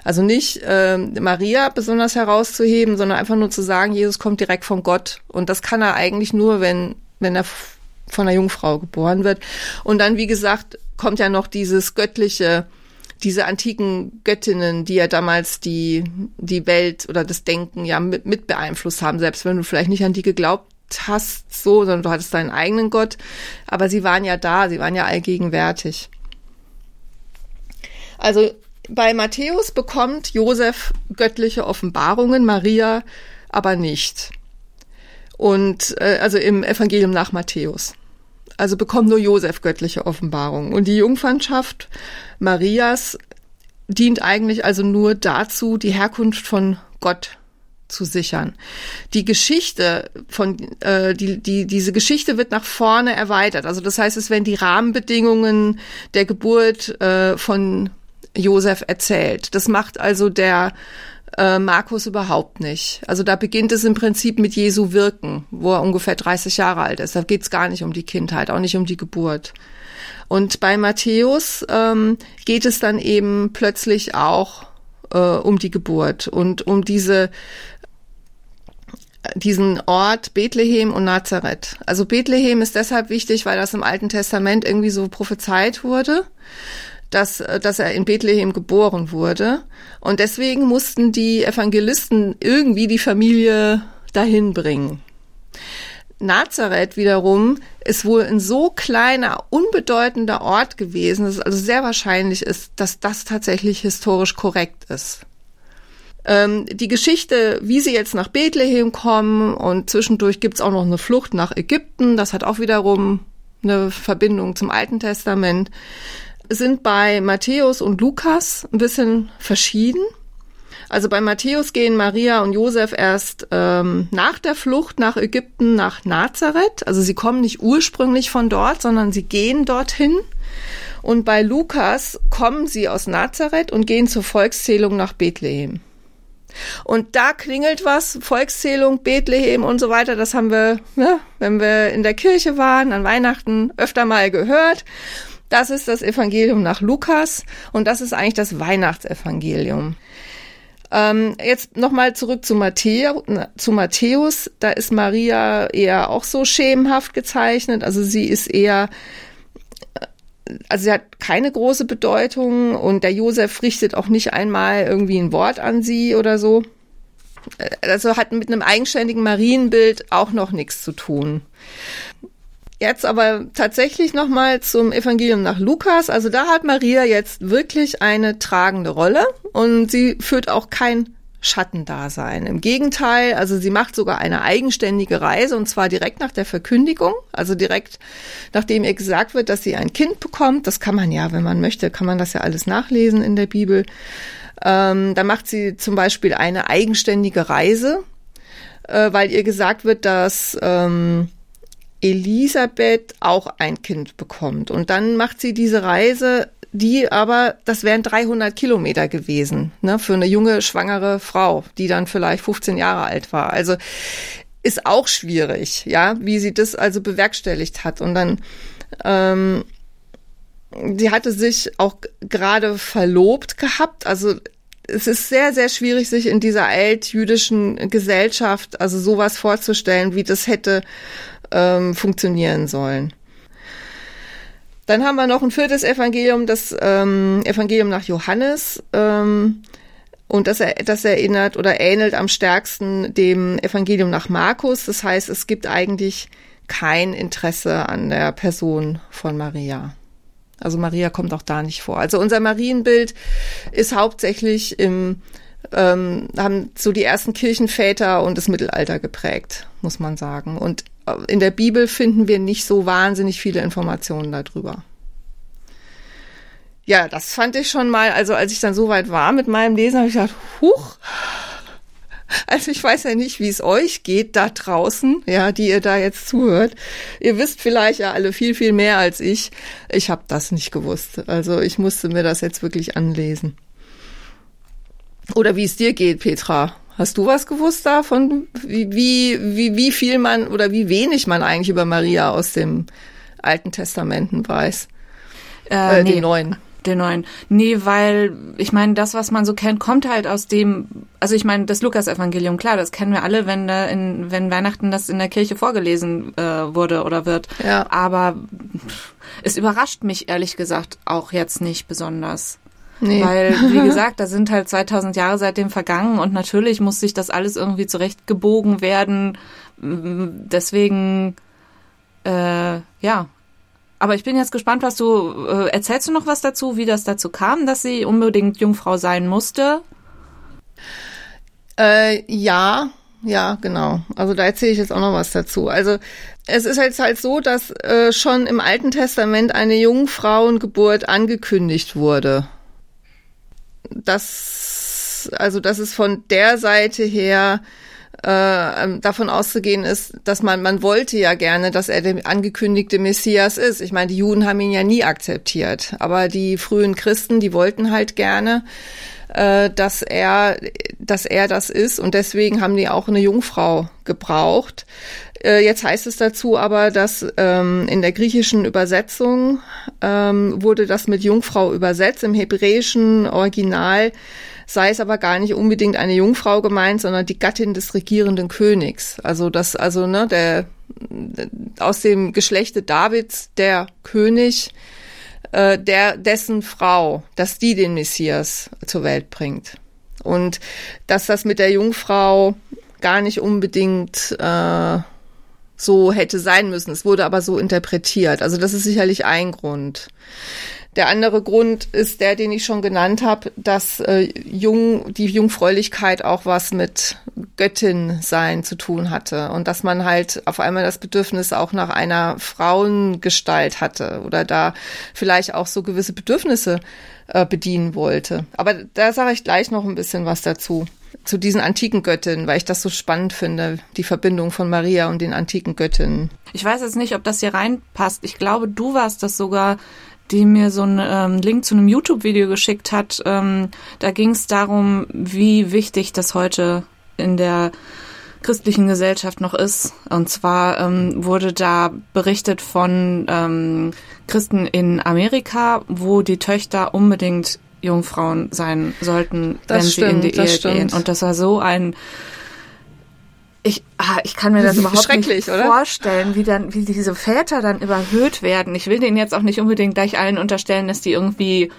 Also nicht äh, Maria besonders herauszuheben, sondern einfach nur zu sagen, Jesus kommt direkt von Gott. Und das kann er eigentlich nur, wenn, wenn er von einer Jungfrau geboren wird. Und dann, wie gesagt, kommt ja noch dieses göttliche diese antiken Göttinnen, die ja damals die, die Welt oder das Denken ja mit, mit beeinflusst haben, selbst wenn du vielleicht nicht an die geglaubt hast, so, sondern du hattest deinen eigenen Gott. Aber sie waren ja da, sie waren ja allgegenwärtig. Also bei Matthäus bekommt Josef göttliche Offenbarungen, Maria aber nicht. Und äh, also im Evangelium nach Matthäus. Also bekommt nur Josef göttliche Offenbarung. Und die Jungfernschaft Marias dient eigentlich also nur dazu, die Herkunft von Gott zu sichern. Die Geschichte von äh, die, die diese Geschichte wird nach vorne erweitert. Also das heißt, es werden die Rahmenbedingungen der Geburt äh, von Josef erzählt. Das macht also der äh, Markus überhaupt nicht. Also da beginnt es im Prinzip mit Jesu Wirken, wo er ungefähr 30 Jahre alt ist. Da geht es gar nicht um die Kindheit, auch nicht um die Geburt. Und bei Matthäus ähm, geht es dann eben plötzlich auch äh, um die Geburt und um diese diesen Ort Bethlehem und Nazareth. Also Bethlehem ist deshalb wichtig, weil das im Alten Testament irgendwie so prophezeit wurde dass, äh, dass er in Bethlehem geboren wurde. Und deswegen mussten die Evangelisten irgendwie die Familie dahin bringen. Nazareth wiederum ist wohl ein so kleiner, unbedeutender Ort gewesen, dass es also sehr wahrscheinlich ist, dass das tatsächlich historisch korrekt ist. Ähm, die Geschichte, wie sie jetzt nach Bethlehem kommen und zwischendurch gibt's auch noch eine Flucht nach Ägypten, das hat auch wiederum eine Verbindung zum Alten Testament, sind bei Matthäus und Lukas ein bisschen verschieden. Also bei Matthäus gehen Maria und Josef erst ähm, nach der Flucht nach Ägypten nach Nazareth. Also sie kommen nicht ursprünglich von dort, sondern sie gehen dorthin. Und bei Lukas kommen sie aus Nazareth und gehen zur Volkszählung nach Bethlehem. Und da klingelt was, Volkszählung, Bethlehem und so weiter, das haben wir, ne, wenn wir in der Kirche waren, an Weihnachten öfter mal gehört. Das ist das Evangelium nach Lukas und das ist eigentlich das Weihnachtsevangelium. Ähm, jetzt nochmal zurück zu, Matthäus, zu Matthäus. Da ist Maria eher auch so schemenhaft gezeichnet. Also sie ist eher, äh, also sie hat keine große Bedeutung und der Josef richtet auch nicht einmal irgendwie ein Wort an sie oder so. Äh, also hat mit einem eigenständigen Marienbild auch noch nichts zu tun. Jetzt aber tatsächlich nochmal zum Evangelium nach Lukas. Also da hat Maria jetzt wirklich eine tragende Rolle und sie führt auch kein Schattendasein. Im Gegenteil, also sie macht sogar eine eigenständige Reise und zwar direkt nach der Verkündigung, also direkt nachdem ihr gesagt wird, dass sie ein Kind bekommt. Das kann man ja, wenn man möchte, kann man das ja alles nachlesen in der Bibel. Ähm, da macht sie zum Beispiel eine eigenständige Reise, äh, weil ihr gesagt wird, dass ähm, Elisabeth auch ein Kind bekommt. Und dann macht sie diese Reise, die aber, das wären 300 Kilometer gewesen, ne, für eine junge, schwangere Frau, die dann vielleicht 15 Jahre alt war. Also ist auch schwierig, ja, wie sie das also bewerkstelligt hat. Und dann, ähm, sie hatte sich auch gerade verlobt gehabt, also es ist sehr, sehr schwierig, sich in dieser altjüdischen Gesellschaft also sowas vorzustellen, wie das hätte ähm, funktionieren sollen. Dann haben wir noch ein viertes Evangelium, das ähm, Evangelium nach Johannes. Ähm, und das, das erinnert oder ähnelt am stärksten dem Evangelium nach Markus. Das heißt, es gibt eigentlich kein Interesse an der Person von Maria. Also Maria kommt auch da nicht vor. Also unser Marienbild ist hauptsächlich im, ähm, haben so die ersten Kirchenväter und das Mittelalter geprägt, muss man sagen. Und in der Bibel finden wir nicht so wahnsinnig viele Informationen darüber. Ja, das fand ich schon mal, also als ich dann so weit war mit meinem Lesen, habe ich gedacht, huch, also ich weiß ja nicht, wie es euch geht da draußen, ja, die ihr da jetzt zuhört. Ihr wisst vielleicht ja alle viel, viel mehr als ich. Ich habe das nicht gewusst. Also ich musste mir das jetzt wirklich anlesen. Oder wie es dir geht, Petra. Hast du was gewusst davon, wie, wie, wie, wie viel man oder wie wenig man eigentlich über Maria aus dem Alten Testamenten weiß? Äh, äh nee. Den neuen. Den neuen. Nee, weil ich meine, das, was man so kennt, kommt halt aus dem, also ich meine, das Lukas-Evangelium, klar, das kennen wir alle, wenn da in, wenn Weihnachten das in der Kirche vorgelesen äh, wurde oder wird. Ja. Aber es überrascht mich ehrlich gesagt auch jetzt nicht besonders. Nee. Weil, wie [LAUGHS] gesagt, da sind halt 2000 Jahre seitdem vergangen und natürlich muss sich das alles irgendwie zurechtgebogen werden. Deswegen, äh, ja. Aber ich bin jetzt gespannt, was du, äh, erzählst du noch was dazu, wie das dazu kam, dass sie unbedingt Jungfrau sein musste? Äh, ja, ja, genau. Also da erzähle ich jetzt auch noch was dazu. Also es ist jetzt halt so, dass äh, schon im Alten Testament eine Jungfrauengeburt angekündigt wurde das, also dass es von der Seite her äh, ähm, davon auszugehen ist, dass man, man wollte ja gerne, dass er der angekündigte Messias ist. Ich meine, die Juden haben ihn ja nie akzeptiert, aber die frühen Christen, die wollten halt gerne, äh, dass er, dass er das ist und deswegen haben die auch eine Jungfrau gebraucht. Äh, jetzt heißt es dazu aber, dass ähm, in der griechischen Übersetzung ähm, wurde das mit Jungfrau übersetzt. Im hebräischen Original sei es aber gar nicht unbedingt eine Jungfrau gemeint, sondern die Gattin des regierenden Königs. Also das, also ne, der aus dem Geschlechte Davids der König äh, der dessen Frau, dass die den Messias zur Welt bringt. Und dass das mit der Jungfrau gar nicht unbedingt äh, so hätte sein müssen. Es wurde aber so interpretiert. Also das ist sicherlich ein Grund. Der andere Grund ist der, den ich schon genannt habe, dass äh, jung, die Jungfräulichkeit auch was mit Göttin sein zu tun hatte und dass man halt auf einmal das Bedürfnis auch nach einer Frauengestalt hatte oder da vielleicht auch so gewisse Bedürfnisse äh, bedienen wollte. Aber da sage ich gleich noch ein bisschen was dazu zu diesen antiken Göttinnen, weil ich das so spannend finde, die Verbindung von Maria und den antiken Göttinnen. Ich weiß jetzt nicht, ob das hier reinpasst. Ich glaube, du warst das sogar, die mir so einen ähm, Link zu einem YouTube-Video geschickt hat. Ähm, da ging es darum, wie wichtig das heute in der christlichen Gesellschaft noch ist. Und zwar ähm, wurde da berichtet von ähm, Christen in Amerika, wo die Töchter unbedingt Jungfrauen sein sollten, das wenn stimmt, sie in die Ehe stimmt. gehen. Und das war so ein ich, ah, ich kann mir das überhaupt nicht oder? vorstellen, wie dann, wie diese Väter dann überhöht werden. Ich will denen jetzt auch nicht unbedingt gleich allen unterstellen, dass die irgendwie,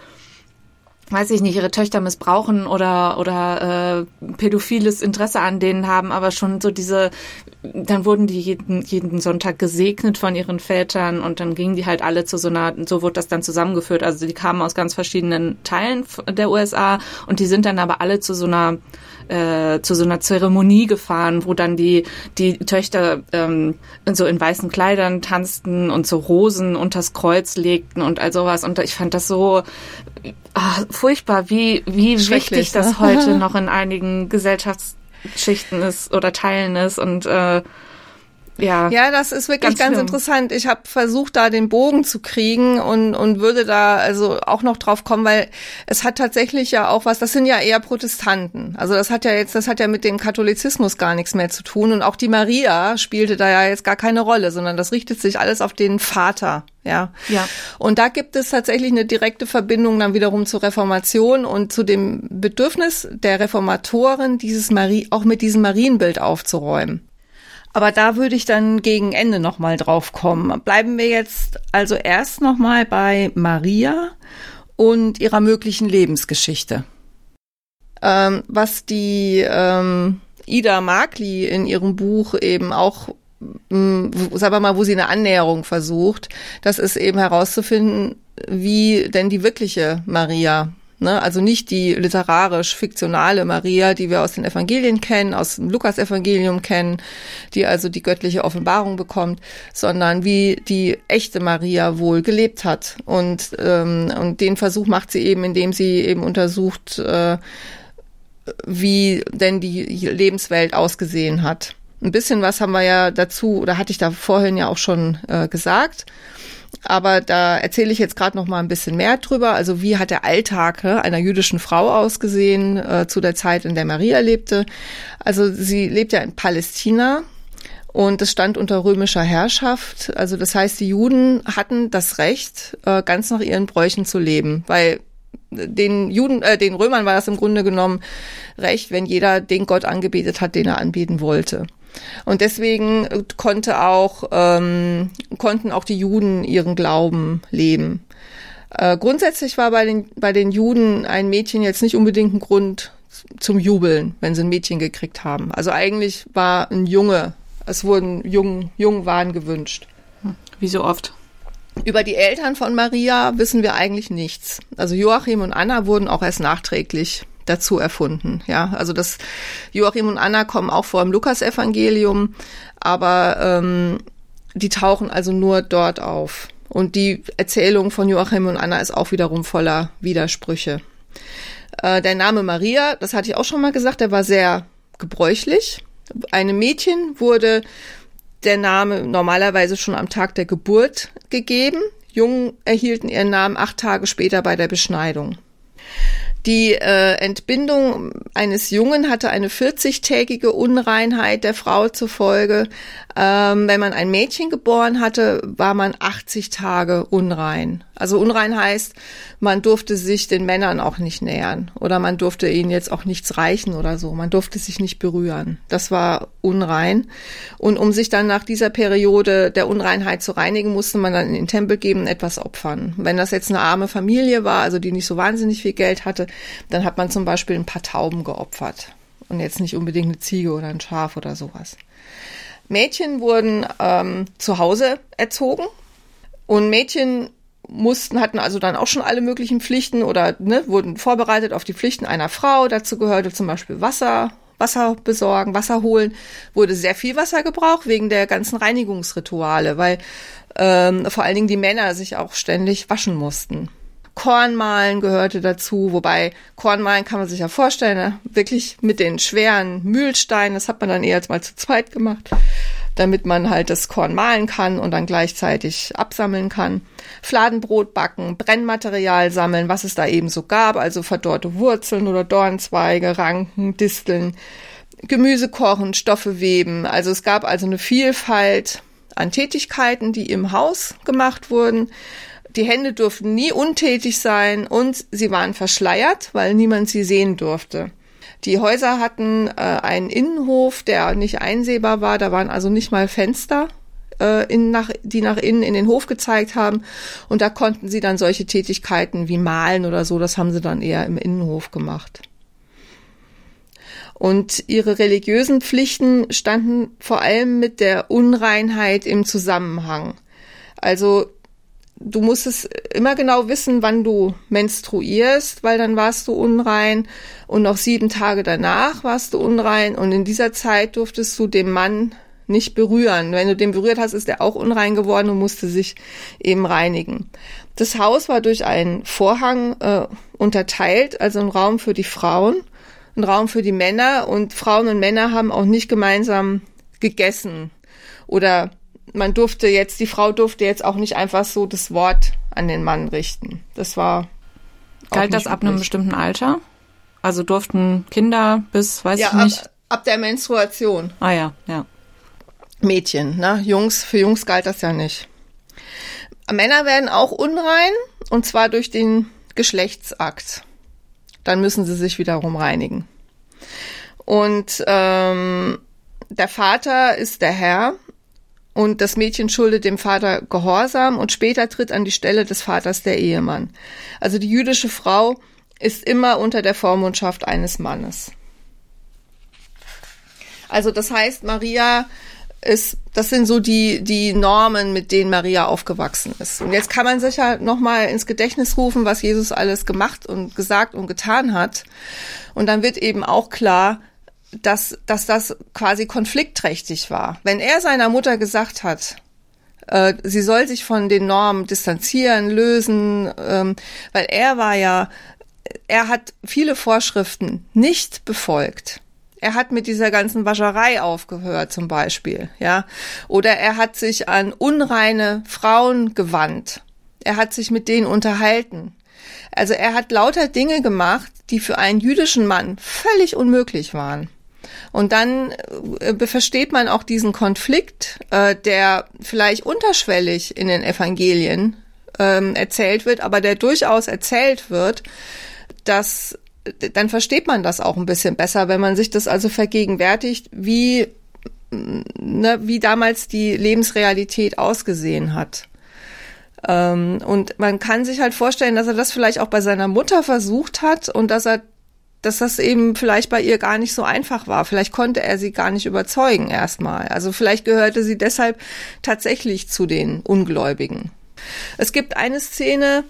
weiß ich nicht, ihre Töchter missbrauchen oder oder äh, pädophiles Interesse an denen haben, aber schon so diese, dann wurden die jeden jeden Sonntag gesegnet von ihren Vätern und dann gingen die halt alle zu so einer, so wurde das dann zusammengeführt. Also die kamen aus ganz verschiedenen Teilen der USA und die sind dann aber alle zu so einer äh, zu so einer Zeremonie gefahren, wo dann die die Töchter ähm, so in weißen Kleidern tanzten und so Rosen unters Kreuz legten und all sowas. Und ich fand das so ah, furchtbar, wie wie wichtig das ne? [LAUGHS] heute noch in einigen Gesellschaftsschichten ist oder Teilen ist und äh, ja. Ja, das ist wirklich Ganz ganz, interessant. Ich habe versucht, da den Bogen zu kriegen und, und würde da also auch noch drauf kommen, weil es hat tatsächlich ja auch was, das sind ja eher Protestanten. Also das hat ja jetzt, das hat ja mit dem Katholizismus gar nichts mehr zu tun. Und auch die Maria spielte da ja jetzt gar keine Rolle, sondern das richtet sich alles auf den Vater. Ja. Ja. Und da gibt es tatsächlich eine direkte Verbindung dann wiederum zur Reformation und zu dem Bedürfnis der Reformatoren, dieses Marie, auch mit diesem Marienbild aufzuräumen. Aber da würde ich dann gegen Ende nochmal drauf kommen. Bleiben wir jetzt also erst nochmal bei Maria und ihrer möglichen Lebensgeschichte. Ähm, was die ähm, Ida Markli in ihrem Buch eben auch sagen wir mal, wo sie eine Annäherung versucht, das ist eben herauszufinden, wie denn die wirkliche Maria Ne? Also nicht die literarisch-fiktionale Maria, die wir aus den Evangelien kennen, aus dem Lukas-Evangelium kennen, die also die göttliche Offenbarung bekommt, sondern wie die echte Maria wohl gelebt hat. Und, ähm, und den Versuch macht sie eben, indem sie eben untersucht, äh, wie denn die Lebenswelt ausgesehen hat. Ein bisschen was haben wir ja dazu, oder hatte ich da vorhin ja auch schon äh, gesagt. Aber da erzähle ich jetzt gerade noch mal ein bisschen mehr drüber. Also wie hat der Alltag ne, einer jüdischen Frau ausgesehen äh, zu der Zeit, in der Maria lebte? Also sie lebt ja in Palästina und es stand unter römischer Herrschaft. Also das heißt, die Juden hatten das Recht, äh, ganz nach ihren Bräuchen zu leben, weil den Juden, äh, den Römern war das im Grunde genommen recht, wenn jeder den Gott angebetet hat, den er anbeten wollte. Und deswegen konnte auch, ähm, konnten auch die Juden ihren Glauben leben. Äh, grundsätzlich war bei den, bei den Juden ein Mädchen jetzt nicht unbedingt ein Grund zum Jubeln, wenn sie ein Mädchen gekriegt haben. Also eigentlich war ein Junge, es wurden Jungen, Jungwahn gewünscht. Wie so oft. Über die Eltern von Maria wissen wir eigentlich nichts. Also Joachim und Anna wurden auch erst nachträglich dazu erfunden. Ja, also das Joachim und Anna kommen auch vor im Lukas-Evangelium, aber ähm, die tauchen also nur dort auf. Und die Erzählung von Joachim und Anna ist auch wiederum voller Widersprüche. Äh, der Name Maria, das hatte ich auch schon mal gesagt, der war sehr gebräuchlich. Einem Mädchen wurde der Name normalerweise schon am Tag der Geburt gegeben. Jungen erhielten ihren Namen acht Tage später bei der Beschneidung. Die äh, Entbindung eines Jungen hatte eine 40-tägige Unreinheit der Frau zur Folge. Ähm, wenn man ein Mädchen geboren hatte, war man 80 Tage unrein. Also unrein heißt, man durfte sich den Männern auch nicht nähern oder man durfte ihnen jetzt auch nichts reichen oder so. Man durfte sich nicht berühren. Das war unrein. Und um sich dann nach dieser Periode der Unreinheit zu reinigen, musste man dann in den Tempel geben, etwas opfern. Wenn das jetzt eine arme Familie war, also die nicht so wahnsinnig viel Geld hatte, dann hat man zum Beispiel ein paar Tauben geopfert und jetzt nicht unbedingt eine Ziege oder ein Schaf oder sowas. Mädchen wurden ähm, zu Hause erzogen und Mädchen mussten, hatten also dann auch schon alle möglichen Pflichten oder ne, wurden vorbereitet auf die Pflichten einer Frau. Dazu gehörte zum Beispiel Wasser, Wasser besorgen, Wasser holen. Wurde sehr viel Wasser gebraucht wegen der ganzen Reinigungsrituale, weil ähm, vor allen Dingen die Männer sich auch ständig waschen mussten. Kornmalen gehörte dazu, wobei Kornmalen kann man sich ja vorstellen, ne? wirklich mit den schweren Mühlsteinen, das hat man dann eher mal zu zweit gemacht, damit man halt das Korn mahlen kann und dann gleichzeitig absammeln kann. Fladenbrot backen, Brennmaterial sammeln, was es da eben so gab, also verdorrte Wurzeln oder Dornzweige, Ranken, Disteln, Gemüse kochen, Stoffe weben. Also es gab also eine Vielfalt an Tätigkeiten, die im Haus gemacht wurden. Die Hände durften nie untätig sein und sie waren verschleiert, weil niemand sie sehen durfte. Die Häuser hatten äh, einen Innenhof, der nicht einsehbar war. Da waren also nicht mal Fenster, äh, in, nach, die nach innen in den Hof gezeigt haben. Und da konnten sie dann solche Tätigkeiten wie malen oder so, das haben sie dann eher im Innenhof gemacht. Und ihre religiösen Pflichten standen vor allem mit der Unreinheit im Zusammenhang. Also du musstest immer genau wissen, wann du menstruierst, weil dann warst du unrein und noch sieben Tage danach warst du unrein und in dieser Zeit durftest du dem Mann nicht berühren. Wenn du den berührt hast, ist er auch unrein geworden und musste sich eben reinigen. Das Haus war durch einen Vorhang äh, unterteilt, also ein Raum für die Frauen, ein Raum für die Männer und Frauen und Männer haben auch nicht gemeinsam gegessen oder man durfte jetzt, die Frau durfte jetzt auch nicht einfach so das Wort an den Mann richten. Das war. Galt das ab einem bestimmten Alter? Also durften Kinder bis, weiß ja, ich nicht. Ab, ab der Menstruation. Ah ja, ja. Mädchen, ne? Jungs, für Jungs galt das ja nicht. Männer werden auch unrein, und zwar durch den Geschlechtsakt. Dann müssen sie sich wiederum reinigen. Und ähm, der Vater ist der Herr und das Mädchen schuldet dem Vater Gehorsam und später tritt an die Stelle des Vaters der Ehemann. Also die jüdische Frau ist immer unter der Vormundschaft eines Mannes. Also das heißt, Maria ist, das sind so die, die Normen, mit denen Maria aufgewachsen ist. Und jetzt kann man sich ja nochmal ins Gedächtnis rufen, was Jesus alles gemacht und gesagt und getan hat. Und dann wird eben auch klar, dass, dass das quasi konfliktträchtig war. Wenn er seiner Mutter gesagt hat, äh, sie soll sich von den Normen distanzieren, lösen, ähm, weil er war ja, er hat viele Vorschriften nicht befolgt. Er hat mit dieser ganzen Wascherei aufgehört, zum Beispiel, ja. Oder er hat sich an unreine Frauen gewandt. Er hat sich mit denen unterhalten. Also er hat lauter Dinge gemacht, die für einen jüdischen Mann völlig unmöglich waren. Und dann äh, versteht man auch diesen Konflikt, äh, der vielleicht unterschwellig in den Evangelien ähm, erzählt wird, aber der durchaus erzählt wird, dass dann versteht man das auch ein bisschen besser, wenn man sich das also vergegenwärtigt, wie ne, wie damals die Lebensrealität ausgesehen hat. Ähm, und man kann sich halt vorstellen, dass er das vielleicht auch bei seiner Mutter versucht hat und dass er dass das eben vielleicht bei ihr gar nicht so einfach war. Vielleicht konnte er sie gar nicht überzeugen erstmal. Also vielleicht gehörte sie deshalb tatsächlich zu den Ungläubigen. Es gibt eine Szene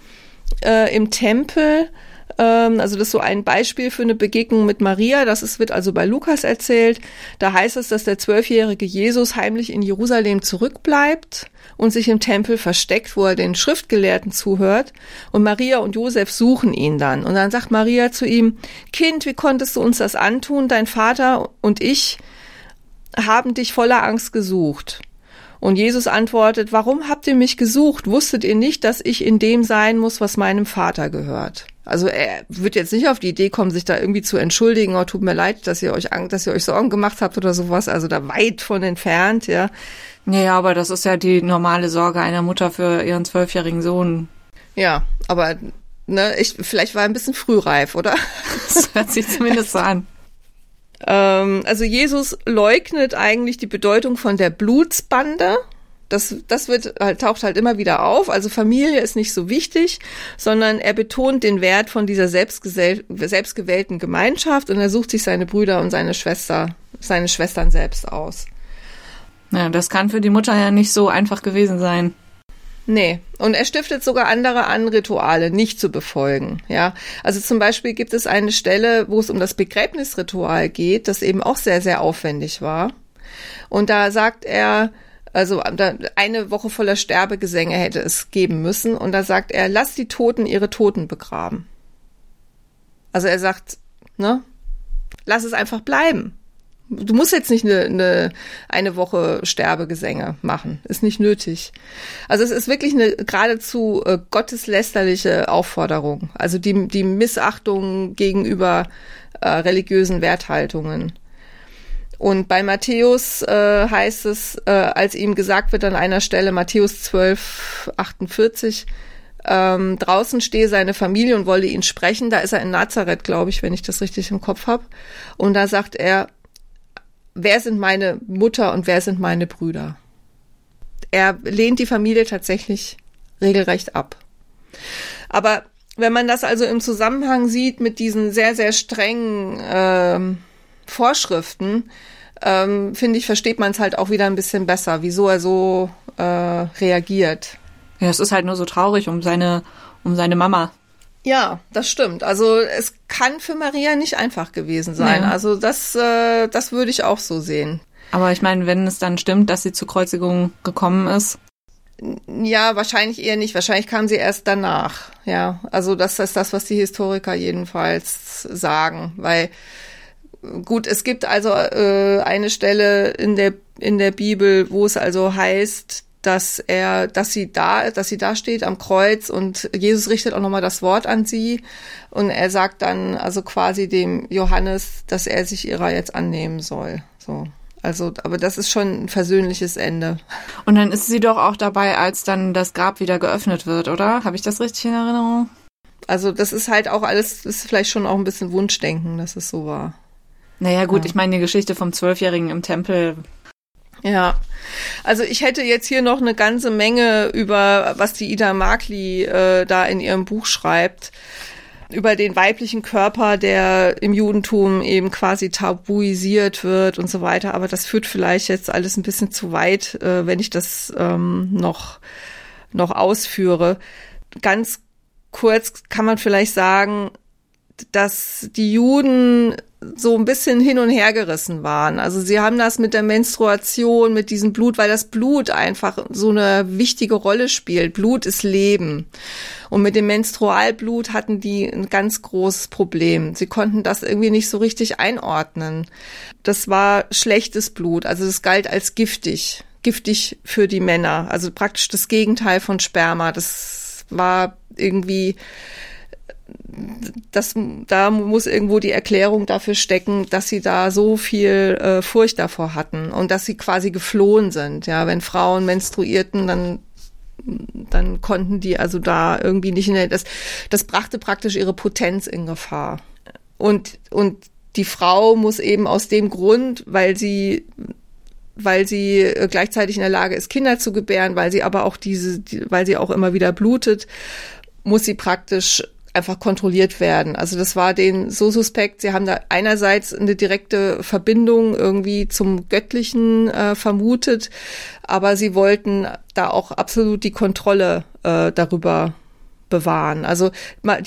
äh, im Tempel, also das ist so ein Beispiel für eine Begegnung mit Maria. Das ist, wird also bei Lukas erzählt. Da heißt es, dass der zwölfjährige Jesus heimlich in Jerusalem zurückbleibt und sich im Tempel versteckt, wo er den Schriftgelehrten zuhört. Und Maria und Josef suchen ihn dann. Und dann sagt Maria zu ihm, Kind, wie konntest du uns das antun? Dein Vater und ich haben dich voller Angst gesucht. Und Jesus antwortet, warum habt ihr mich gesucht? Wusstet ihr nicht, dass ich in dem sein muss, was meinem Vater gehört? Also er wird jetzt nicht auf die Idee kommen, sich da irgendwie zu entschuldigen, oh, tut mir leid, dass ihr euch, dass ihr euch Sorgen gemacht habt oder sowas. Also da weit von entfernt, ja. Ja, aber das ist ja die normale Sorge einer Mutter für ihren zwölfjährigen Sohn. Ja, aber ne, ich, vielleicht war er ein bisschen frühreif, oder? [LAUGHS] Das hört sich zumindest so an. Ähm, also Jesus leugnet eigentlich die Bedeutung von der Blutsbande. Das, das wird, halt, taucht halt immer wieder auf. Also Familie ist nicht so wichtig, sondern er betont den Wert von dieser selbstgewählten Gemeinschaft und er sucht sich seine Brüder und seine Schwester, seine Schwestern selbst aus. Ja, das kann für die Mutter ja nicht so einfach gewesen sein. Nee, und er stiftet sogar andere an, Rituale nicht zu befolgen. Ja, also zum Beispiel gibt es eine Stelle, wo es um das Begräbnisritual geht, das eben auch sehr, sehr aufwendig war. Und da sagt er, also eine Woche voller Sterbegesänge hätte es geben müssen. Und da sagt er, lass die Toten ihre Toten begraben. Also er sagt, ne, lass es einfach bleiben. Du musst jetzt nicht eine, eine, eine Woche Sterbegesänge machen. Ist nicht nötig. Also es ist wirklich eine geradezu äh, gotteslästerliche Aufforderung. Also die, die Missachtung gegenüber äh, religiösen Werthaltungen. Und bei Matthäus äh, heißt es, äh, als ihm gesagt wird an einer Stelle, Matthäus 12, 48, ähm, draußen stehe seine Familie und wolle ihn sprechen. Da ist er in Nazareth, glaube ich, wenn ich das richtig im Kopf habe. Und da sagt er, wer sind meine Mutter und wer sind meine Brüder? Er lehnt die Familie tatsächlich regelrecht ab. Aber wenn man das also im Zusammenhang sieht mit diesen sehr, sehr strengen ähm, Vorschriften, ähm, finde ich, versteht man es halt auch wieder ein bisschen besser, wieso er so äh, reagiert. Ja, es ist halt nur so traurig um seine, um seine Mama. Ja, das stimmt. Also es kann für Maria nicht einfach gewesen sein. Ja. Also das, äh, das würde ich auch so sehen. Aber ich meine, wenn es dann stimmt, dass sie zur Kreuzigung gekommen ist. Ja, wahrscheinlich eher nicht. Wahrscheinlich kam sie erst danach. Ja, also das ist das, was die Historiker jedenfalls sagen, weil gut, es gibt also äh, eine Stelle in der in der Bibel, wo es also heißt, dass er, dass sie da, dass sie da steht am Kreuz und Jesus richtet auch nochmal das Wort an sie und er sagt dann also quasi dem Johannes, dass er sich ihrer jetzt annehmen soll. So. Also, aber das ist schon ein versöhnliches Ende. Und dann ist sie doch auch dabei, als dann das Grab wieder geöffnet wird, oder? Habe ich das richtig in Erinnerung? Also, das ist halt auch alles, ist vielleicht schon auch ein bisschen Wunschdenken, dass es so war. Naja, gut, ja. ich meine, die Geschichte vom Zwölfjährigen im Tempel ja, also ich hätte jetzt hier noch eine ganze Menge über, was die Ida Markli äh, da in ihrem Buch schreibt, über den weiblichen Körper, der im Judentum eben quasi tabuisiert wird und so weiter. Aber das führt vielleicht jetzt alles ein bisschen zu weit, äh, wenn ich das ähm, noch, noch ausführe. Ganz kurz kann man vielleicht sagen, dass die Juden so ein bisschen hin und her gerissen waren. Also sie haben das mit der Menstruation, mit diesem Blut, weil das Blut einfach so eine wichtige Rolle spielt. Blut ist Leben. Und mit dem Menstrualblut hatten die ein ganz großes Problem. Sie konnten das irgendwie nicht so richtig einordnen. Das war schlechtes Blut, also es galt als giftig. Giftig für die Männer. Also praktisch das Gegenteil von Sperma. Das war irgendwie das, da muss irgendwo die Erklärung dafür stecken, dass sie da so viel äh, Furcht davor hatten und dass sie quasi geflohen sind. Ja, wenn Frauen menstruierten, dann dann konnten die also da irgendwie nicht in der, das, das brachte praktisch ihre Potenz in Gefahr. Und, und die Frau muss eben aus dem Grund, weil sie weil sie äh, gleichzeitig in der Lage ist, Kinder zu gebären, weil sie aber auch diese, die, weil sie auch immer wieder blutet, muss sie praktisch einfach kontrolliert werden. Also das war denen so suspekt. Sie haben da einerseits eine direkte Verbindung irgendwie zum Göttlichen äh, vermutet, aber sie wollten da auch absolut die Kontrolle äh, darüber bewahren. Also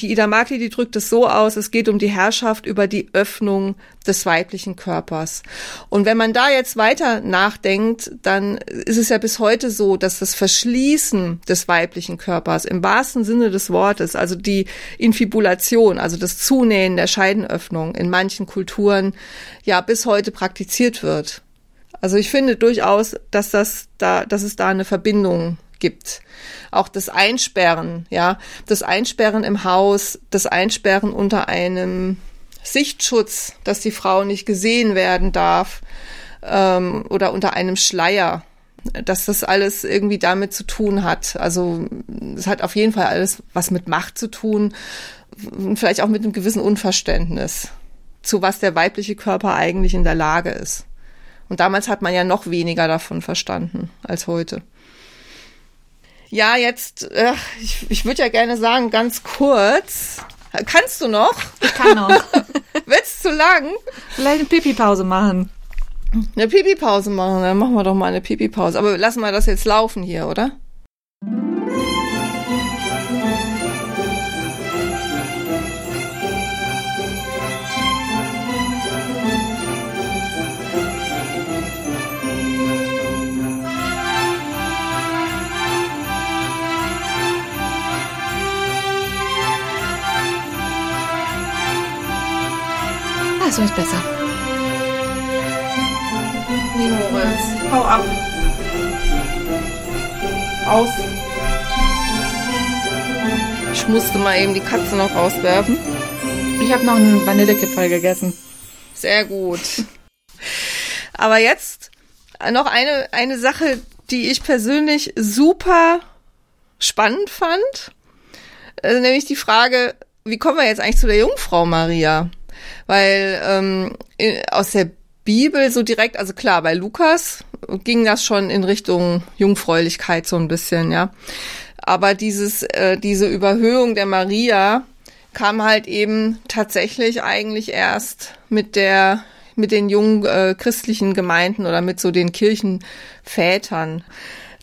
die Ida Makli, die drückt es so aus, es geht um die Herrschaft über die Öffnung des weiblichen Körpers. Und wenn man da jetzt weiter nachdenkt, dann ist es ja bis heute so, dass das Verschließen des weiblichen Körpers im wahrsten Sinne des Wortes, also die Infibulation, also das Zunähen der Scheidenöffnung in manchen Kulturen ja bis heute praktiziert wird. Also ich finde durchaus, dass das da, dass es da eine Verbindung gibt. Auch das Einsperren, ja, das Einsperren im Haus, das Einsperren unter einem Sichtschutz, dass die Frau nicht gesehen werden darf ähm, oder unter einem Schleier, dass das alles irgendwie damit zu tun hat. Also es hat auf jeden Fall alles was mit Macht zu tun, vielleicht auch mit einem gewissen Unverständnis, zu was der weibliche Körper eigentlich in der Lage ist. Und damals hat man ja noch weniger davon verstanden als heute. Ja, jetzt, äh, ich, ich würde ja gerne sagen, ganz kurz. Kannst du noch? Ich kann noch. [LAUGHS] Wird's zu lang? Vielleicht eine Pipi-Pause machen. Eine Pipi-Pause machen, dann machen wir doch mal eine Pipi-Pause. Aber lassen wir das jetzt laufen hier, oder? So ist besser. Nee, Moritz, hau ab. Aus. Ich musste mal eben die Katze noch rauswerfen. Ich habe noch einen Vanillekipferl gegessen. Sehr gut. Aber jetzt noch eine, eine Sache, die ich persönlich super spannend fand. Also nämlich die Frage, wie kommen wir jetzt eigentlich zu der Jungfrau Maria? Weil ähm, aus der Bibel so direkt, also klar, bei Lukas ging das schon in Richtung Jungfräulichkeit so ein bisschen, ja. Aber dieses, äh, diese Überhöhung der Maria kam halt eben tatsächlich eigentlich erst mit der mit den jungen äh, christlichen Gemeinden oder mit so den Kirchenvätern,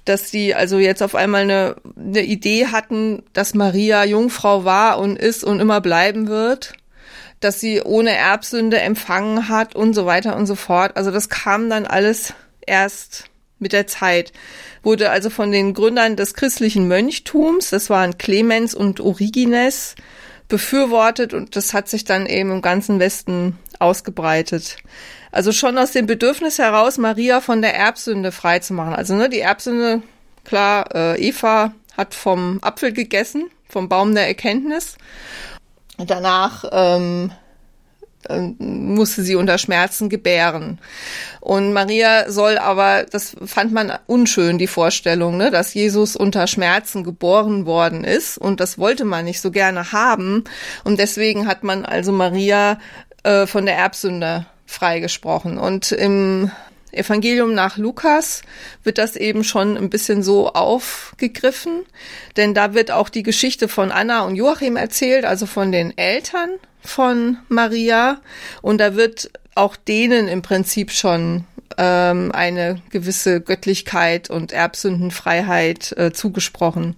dass die also jetzt auf einmal eine, eine Idee hatten, dass Maria Jungfrau war und ist und immer bleiben wird dass sie ohne Erbsünde empfangen hat und so weiter und so fort. Also das kam dann alles erst mit der Zeit. Wurde also von den Gründern des christlichen Mönchtums, das waren Clemens und Origenes, befürwortet und das hat sich dann eben im ganzen Westen ausgebreitet. Also schon aus dem Bedürfnis heraus, Maria von der Erbsünde freizumachen. Also ne, die Erbsünde, klar, äh, Eva hat vom Apfel gegessen, vom Baum der Erkenntnis danach ähm, musste sie unter Schmerzen gebären. Und Maria soll aber, das fand man unschön, die Vorstellung, ne, dass Jesus unter Schmerzen geboren worden ist. Und das wollte man nicht so gerne haben. Und deswegen hat man also Maria äh, von der Erbsünde freigesprochen. Und im Evangelium nach Lukas wird das eben schon ein bisschen so aufgegriffen, denn da wird auch die Geschichte von Anna und Joachim erzählt, also von den Eltern von Maria, und da wird auch denen im Prinzip schon ähm, eine gewisse Göttlichkeit und Erbsündenfreiheit äh, zugesprochen.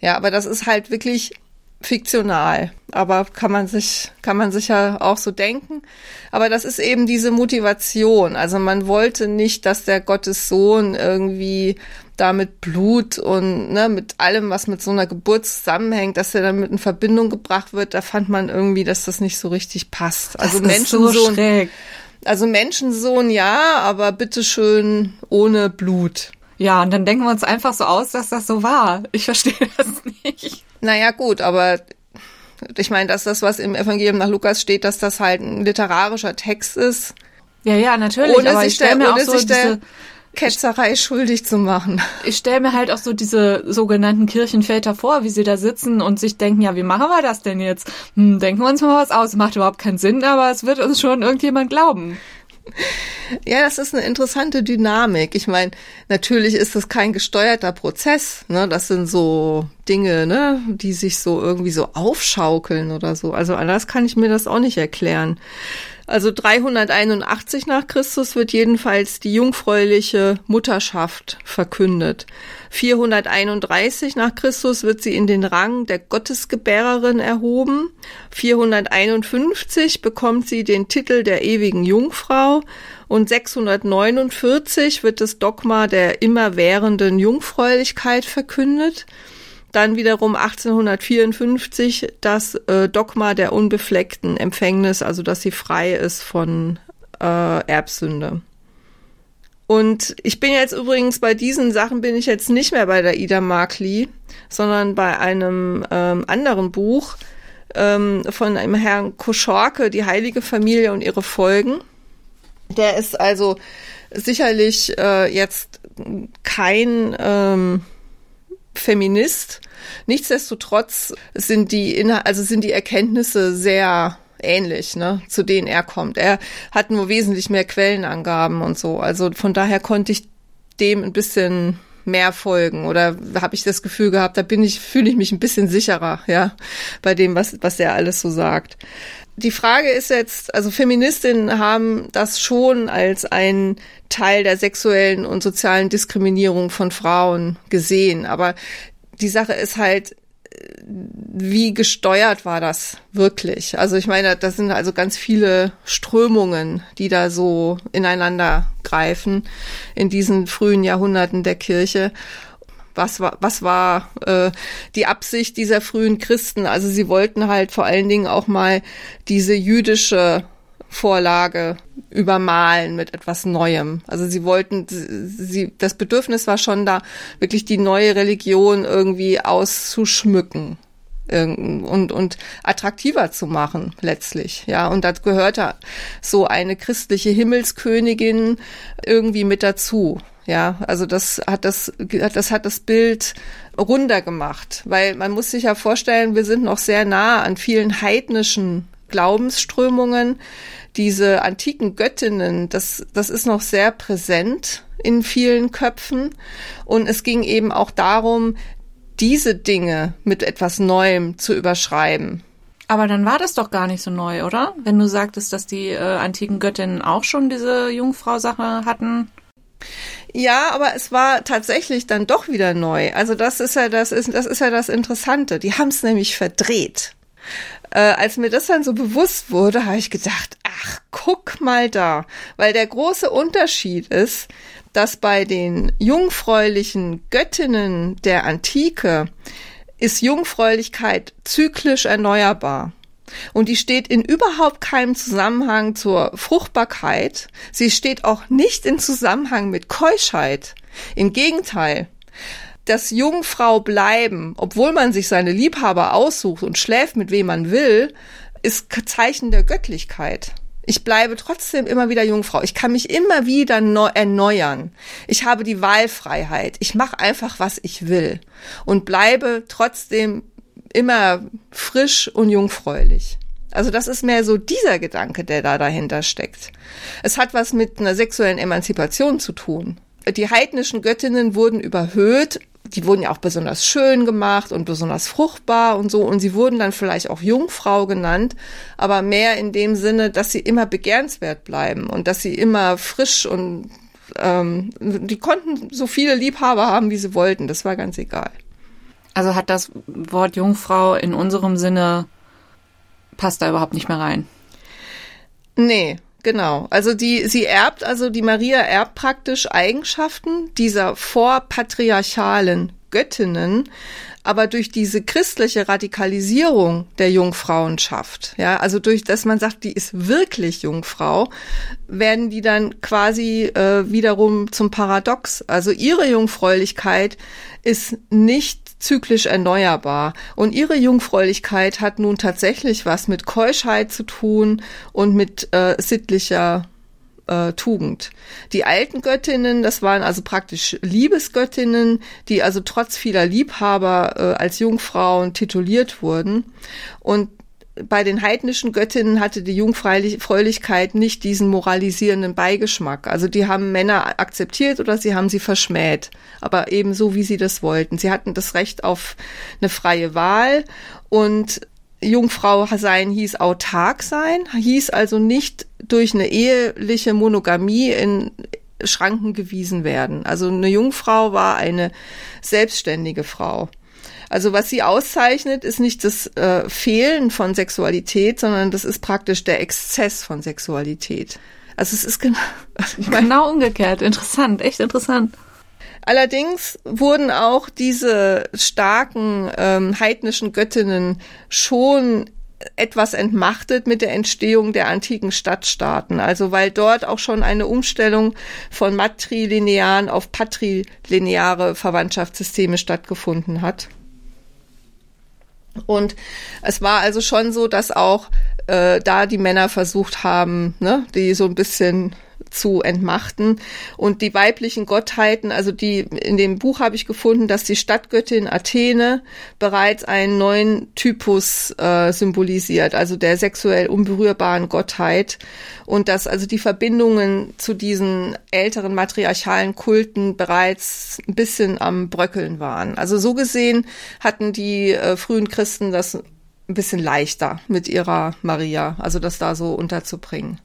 Ja, aber das ist halt wirklich fiktional, aber kann man sich kann man sich ja auch so denken. Aber das ist eben diese Motivation. Also man wollte nicht, dass der Gottes Sohn irgendwie da mit Blut und ne, mit allem, was mit so einer Geburt zusammenhängt, dass er damit in Verbindung gebracht wird. Da fand man irgendwie, dass das nicht so richtig passt. Also das ist so. Also Menschensohn ja, aber bitteschön ohne Blut. Ja, und dann denken wir uns einfach so aus, dass das so war. Ich verstehe [LAUGHS] das nicht. Naja, gut, aber ich meine, dass das, was im Evangelium nach Lukas steht, dass das halt ein literarischer Text ist. Ja, ja, natürlich. Ohne aber sich ich stelle mir auch so diese Ketzerei schuldig zu machen. Ich stelle mir halt auch so diese sogenannten Kirchenväter vor, wie sie da sitzen und sich denken, ja, wie machen wir das denn jetzt? Hm, denken wir uns mal was aus. Macht überhaupt keinen Sinn, aber es wird uns schon irgendjemand glauben. Ja, das ist eine interessante Dynamik. Ich meine, natürlich ist das kein gesteuerter Prozess. Ne? Das sind so Dinge, ne, die sich so irgendwie so aufschaukeln oder so. Also anders kann ich mir das auch nicht erklären. Also 381 nach Christus wird jedenfalls die jungfräuliche Mutterschaft verkündet. 431 nach Christus wird sie in den Rang der Gottesgebärerin erhoben. 451 bekommt sie den Titel der ewigen Jungfrau und 649 wird das Dogma der immerwährenden Jungfräulichkeit verkündet. Dann wiederum 1854 das äh, Dogma der unbefleckten Empfängnis, also dass sie frei ist von äh, Erbsünde. Und ich bin jetzt übrigens bei diesen Sachen bin ich jetzt nicht mehr bei der Ida Markli, sondern bei einem ähm, anderen Buch ähm, von einem Herrn Koschorke, Die heilige Familie und ihre Folgen. Der ist also sicherlich äh, jetzt kein ähm, Feminist. Nichtsdestotrotz sind die Inhal also sind die Erkenntnisse sehr ähnlich, ne, zu denen er kommt. Er hat nur wesentlich mehr Quellenangaben und so. Also von daher konnte ich dem ein bisschen mehr folgen oder habe ich das Gefühl gehabt, da bin ich fühle ich mich ein bisschen sicherer, ja, bei dem was was er alles so sagt. Die Frage ist jetzt, also Feministinnen haben das schon als einen Teil der sexuellen und sozialen Diskriminierung von Frauen gesehen, aber die Sache ist halt, wie gesteuert war das wirklich? Also ich meine, das sind also ganz viele Strömungen, die da so ineinander greifen in diesen frühen Jahrhunderten der Kirche. Was war, was war äh, die Absicht dieser frühen Christen? Also sie wollten halt vor allen Dingen auch mal diese jüdische Vorlage übermalen mit etwas Neuem. Also sie wollten, sie, das Bedürfnis war schon da, wirklich die neue Religion irgendwie auszuschmücken und, und attraktiver zu machen letztlich. Ja, und das gehörte so eine christliche Himmelskönigin irgendwie mit dazu. Ja, also das hat das, das hat das Bild runder gemacht, weil man muss sich ja vorstellen, wir sind noch sehr nah an vielen heidnischen Glaubensströmungen, diese antiken Göttinnen, das, das ist noch sehr präsent in vielen Köpfen. Und es ging eben auch darum, diese Dinge mit etwas Neuem zu überschreiben. Aber dann war das doch gar nicht so neu, oder? Wenn du sagtest, dass die äh, antiken Göttinnen auch schon diese Jungfrau-Sache hatten. Ja, aber es war tatsächlich dann doch wieder neu. Also das ist ja das ist das ist ja das Interessante. Die haben es nämlich verdreht. Äh, als mir das dann so bewusst wurde, habe ich gedacht, ach, guck mal da. Weil der große Unterschied ist, dass bei den jungfräulichen Göttinnen der Antike ist Jungfräulichkeit zyklisch erneuerbar. Und die steht in überhaupt keinem Zusammenhang zur Fruchtbarkeit. Sie steht auch nicht in Zusammenhang mit Keuschheit. Im Gegenteil das Jungfrau bleiben, obwohl man sich seine Liebhaber aussucht und schläft mit wem man will, ist Zeichen der Göttlichkeit. Ich bleibe trotzdem immer wieder Jungfrau. Ich kann mich immer wieder erneuern. Ich habe die Wahlfreiheit. Ich mache einfach, was ich will und bleibe trotzdem immer frisch und jungfräulich. Also das ist mehr so dieser Gedanke, der da dahinter steckt. Es hat was mit einer sexuellen Emanzipation zu tun. Die heidnischen Göttinnen wurden überhöht die wurden ja auch besonders schön gemacht und besonders fruchtbar und so. Und sie wurden dann vielleicht auch Jungfrau genannt, aber mehr in dem Sinne, dass sie immer begehrenswert bleiben und dass sie immer frisch und ähm, die konnten so viele Liebhaber haben, wie sie wollten. Das war ganz egal. Also hat das Wort Jungfrau in unserem Sinne passt da überhaupt nicht mehr rein. Nee, Genau, also die, sie erbt, also die Maria erbt praktisch Eigenschaften dieser vorpatriarchalen Göttinnen, aber durch diese christliche Radikalisierung der Jungfrauenschaft, ja, also durch, dass man sagt, die ist wirklich Jungfrau, werden die dann quasi äh, wiederum zum Paradox. Also ihre Jungfräulichkeit ist nicht zyklisch erneuerbar. Und ihre Jungfräulichkeit hat nun tatsächlich was mit Keuschheit zu tun und mit äh, sittlicher äh, Tugend. Die alten Göttinnen, das waren also praktisch Liebesgöttinnen, die also trotz vieler Liebhaber äh, als Jungfrauen tituliert wurden. Und bei den heidnischen Göttinnen hatte die Jungfräulichkeit nicht diesen moralisierenden Beigeschmack. Also die haben Männer akzeptiert oder sie haben sie verschmäht, aber eben so, wie sie das wollten. Sie hatten das Recht auf eine freie Wahl und Jungfrau sein hieß autark sein, hieß also nicht durch eine eheliche Monogamie in Schranken gewiesen werden. Also eine Jungfrau war eine selbstständige Frau. Also was sie auszeichnet, ist nicht das äh, Fehlen von Sexualität, sondern das ist praktisch der Exzess von Sexualität. Also es ist genau, [LAUGHS] ich mein, genau umgekehrt. Interessant, echt interessant. Allerdings wurden auch diese starken ähm, heidnischen Göttinnen schon etwas entmachtet mit der Entstehung der antiken Stadtstaaten. Also weil dort auch schon eine Umstellung von matrilinearen auf patrilineare Verwandtschaftssysteme stattgefunden hat. Und es war also schon so, dass auch äh, da die Männer versucht haben, ne, die so ein bisschen zu entmachten. Und die weiblichen Gottheiten, also die in dem Buch habe ich gefunden, dass die Stadtgöttin Athene bereits einen neuen Typus äh, symbolisiert, also der sexuell unberührbaren Gottheit. Und dass also die Verbindungen zu diesen älteren matriarchalen Kulten bereits ein bisschen am Bröckeln waren. Also so gesehen hatten die äh, frühen Christen das ein bisschen leichter mit ihrer Maria, also das da so unterzubringen.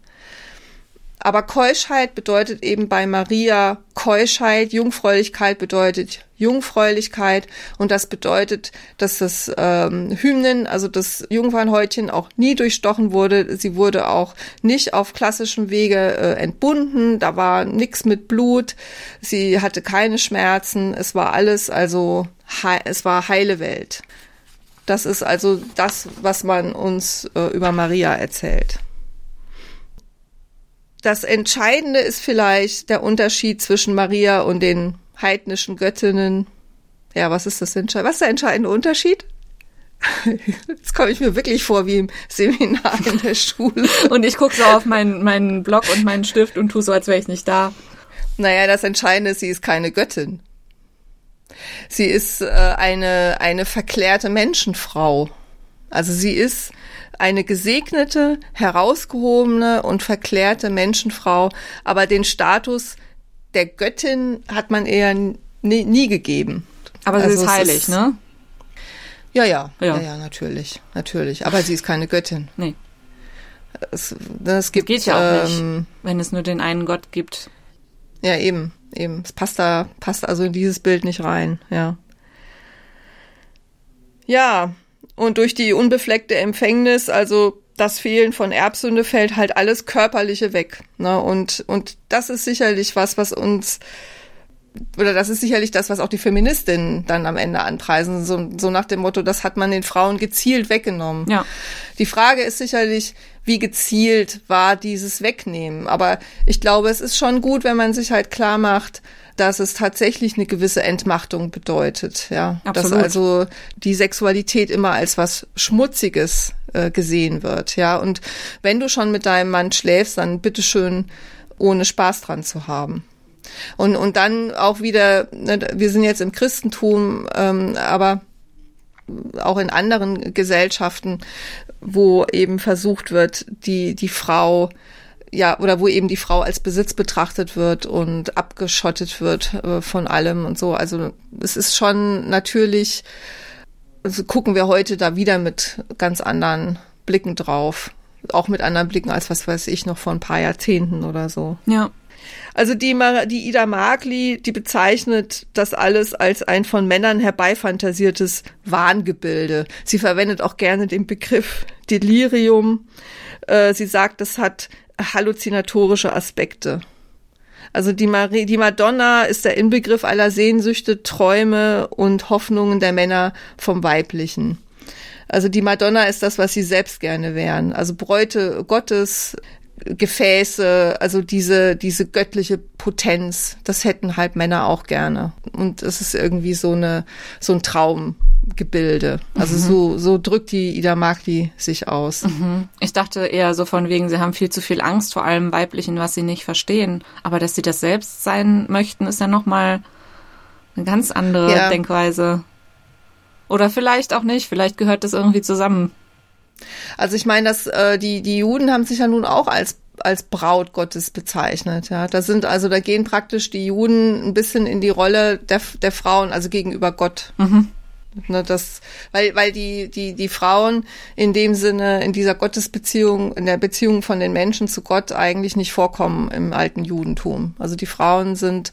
Aber Keuschheit bedeutet eben bei Maria Keuschheit, Jungfräulichkeit bedeutet Jungfräulichkeit und das bedeutet, dass das ähm, Hymnen, also das Jungfernhäutchen auch nie durchstochen wurde. Sie wurde auch nicht auf klassischem Wege äh, entbunden. Da war nichts mit Blut. Sie hatte keine Schmerzen. Es war alles also es war heile Welt. Das ist also das, was man uns äh, über Maria erzählt das Entscheidende ist vielleicht der Unterschied zwischen Maria und den heidnischen Göttinnen. Ja, was ist das Entscheidende? Was ist der entscheidende Unterschied? [LAUGHS] Jetzt komme ich mir wirklich vor wie im Seminar in der Schule. [LAUGHS] und ich gucke so auf meinen, meinen Blog und meinen Stift und tue so, als wäre ich nicht da. Naja, das Entscheidende ist, sie ist keine Göttin. Sie ist äh, eine, eine verklärte Menschenfrau. Also sie ist eine gesegnete, herausgehobene und verklärte Menschenfrau, aber den Status der Göttin hat man eher nie, nie gegeben. Aber sie also ist heilig, ist, ne? Ja, ja, ja, ja, ja, natürlich, natürlich. Aber sie ist keine Göttin. Nee. Es, es gibt, das geht ja auch ähm, nicht, wenn es nur den einen Gott gibt. Ja, eben, eben. Es passt da, passt also in dieses Bild nicht rein, ja. Ja, und durch die unbefleckte Empfängnis, also das Fehlen von Erbsünde, fällt halt alles Körperliche weg. Ne? Und, und das ist sicherlich was, was uns oder das ist sicherlich das, was auch die Feministinnen dann am Ende anpreisen, so, so nach dem Motto, das hat man den Frauen gezielt weggenommen. Ja. Die Frage ist sicherlich, wie gezielt war dieses Wegnehmen. Aber ich glaube, es ist schon gut, wenn man sich halt klar macht, dass es tatsächlich eine gewisse Entmachtung bedeutet, ja. Absolut. Dass also die Sexualität immer als was Schmutziges äh, gesehen wird, ja. Und wenn du schon mit deinem Mann schläfst, dann bitteschön ohne Spaß dran zu haben. Und, und dann auch wieder, ne, wir sind jetzt im Christentum, ähm, aber auch in anderen Gesellschaften, wo eben versucht wird, die, die Frau ja, oder wo eben die Frau als Besitz betrachtet wird und abgeschottet wird äh, von allem und so. Also es ist schon natürlich, also gucken wir heute da wieder mit ganz anderen Blicken drauf. Auch mit anderen Blicken als was weiß ich noch vor ein paar Jahrzehnten oder so. Ja. Also die, die Ida Markli, die bezeichnet das alles als ein von Männern herbeifantasiertes Wahngebilde. Sie verwendet auch gerne den Begriff Delirium. Äh, sie sagt, das hat halluzinatorische Aspekte. Also die, Marie, die Madonna ist der Inbegriff aller Sehnsüchte, Träume und Hoffnungen der Männer vom Weiblichen. Also die Madonna ist das, was sie selbst gerne wären. Also Bräute Gottes, Gefäße, also diese, diese göttliche Potenz, das hätten halt Männer auch gerne. Und es ist irgendwie so eine, so ein Traum, Gebilde. Also mhm. so, so drückt die Ida Magli sich aus. Mhm. Ich dachte eher so von wegen, sie haben viel zu viel Angst vor allem Weiblichen, was sie nicht verstehen. Aber dass sie das selbst sein möchten, ist ja nochmal eine ganz andere ja. Denkweise. Oder vielleicht auch nicht, vielleicht gehört das irgendwie zusammen. Also ich meine, dass äh, die, die Juden haben sich ja nun auch als als Braut Gottes bezeichnet. Ja, da sind also da gehen praktisch die Juden ein bisschen in die Rolle der, der Frauen, also gegenüber Gott. Mhm. Ne, das, weil, weil die, die, die Frauen in dem Sinne, in dieser Gottesbeziehung, in der Beziehung von den Menschen zu Gott eigentlich nicht vorkommen im alten Judentum. Also die Frauen sind,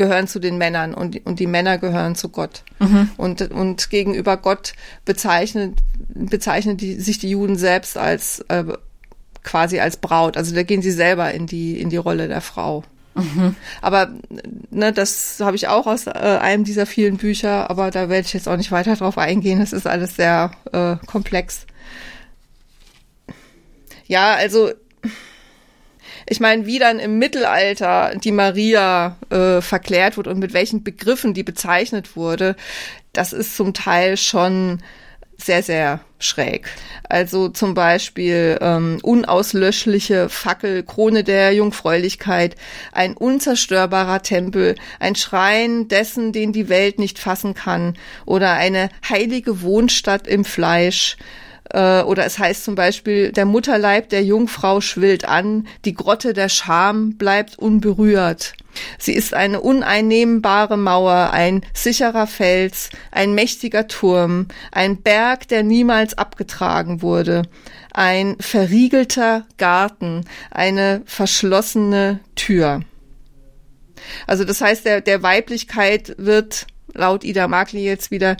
gehören zu den Männern und, und die Männer gehören zu Gott. Mhm. Und, und gegenüber Gott bezeichnet, bezeichnet die, sich die Juden selbst als, äh, quasi als Braut. Also da gehen sie selber in die, in die Rolle der Frau. Mhm. Aber ne, das habe ich auch aus äh, einem dieser vielen Bücher, aber da werde ich jetzt auch nicht weiter drauf eingehen. Das ist alles sehr äh, komplex. Ja, also ich meine, wie dann im Mittelalter die Maria äh, verklärt wurde und mit welchen Begriffen die bezeichnet wurde, das ist zum Teil schon sehr, sehr schräg. Also zum Beispiel ähm, unauslöschliche Fackel, Krone der Jungfräulichkeit, ein unzerstörbarer Tempel, ein Schrein dessen, den die Welt nicht fassen kann, oder eine heilige Wohnstadt im Fleisch, äh, oder es heißt zum Beispiel, der Mutterleib der Jungfrau schwillt an, die Grotte der Scham bleibt unberührt. Sie ist eine uneinnehmbare Mauer, ein sicherer Fels, ein mächtiger Turm, ein Berg, der niemals abgetragen wurde, ein verriegelter Garten, eine verschlossene Tür. Also das heißt, der, der Weiblichkeit wird laut Ida Markli jetzt wieder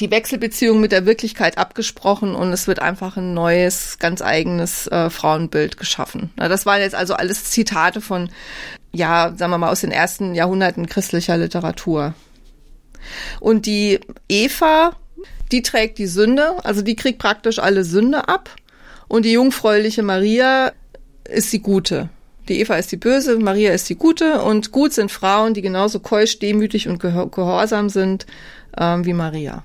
die Wechselbeziehung mit der Wirklichkeit abgesprochen und es wird einfach ein neues, ganz eigenes äh, Frauenbild geschaffen. Na, das waren jetzt also alles Zitate von, ja, sagen wir mal, aus den ersten Jahrhunderten christlicher Literatur. Und die Eva, die trägt die Sünde, also die kriegt praktisch alle Sünde ab. Und die jungfräuliche Maria ist die Gute. Die Eva ist die Böse, Maria ist die Gute und gut sind Frauen, die genauso keusch, demütig und gehorsam sind ähm, wie Maria.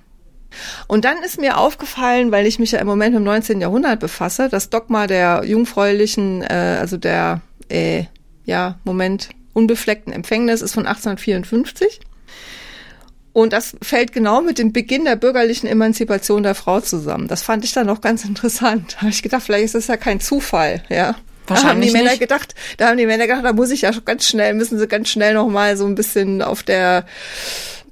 Und dann ist mir aufgefallen, weil ich mich ja im Moment im 19. Jahrhundert befasse, das Dogma der jungfräulichen, äh, also der, äh, ja, Moment, unbefleckten Empfängnis ist von 1854. Und das fällt genau mit dem Beginn der bürgerlichen Emanzipation der Frau zusammen. Das fand ich dann noch ganz [LAUGHS] interessant. Da habe ich gedacht, vielleicht ist das ja kein Zufall, ja. Da haben die Männer nicht. gedacht, da haben die Männer gedacht, da muss ich ja ganz schnell, müssen sie ganz schnell noch mal so ein bisschen auf der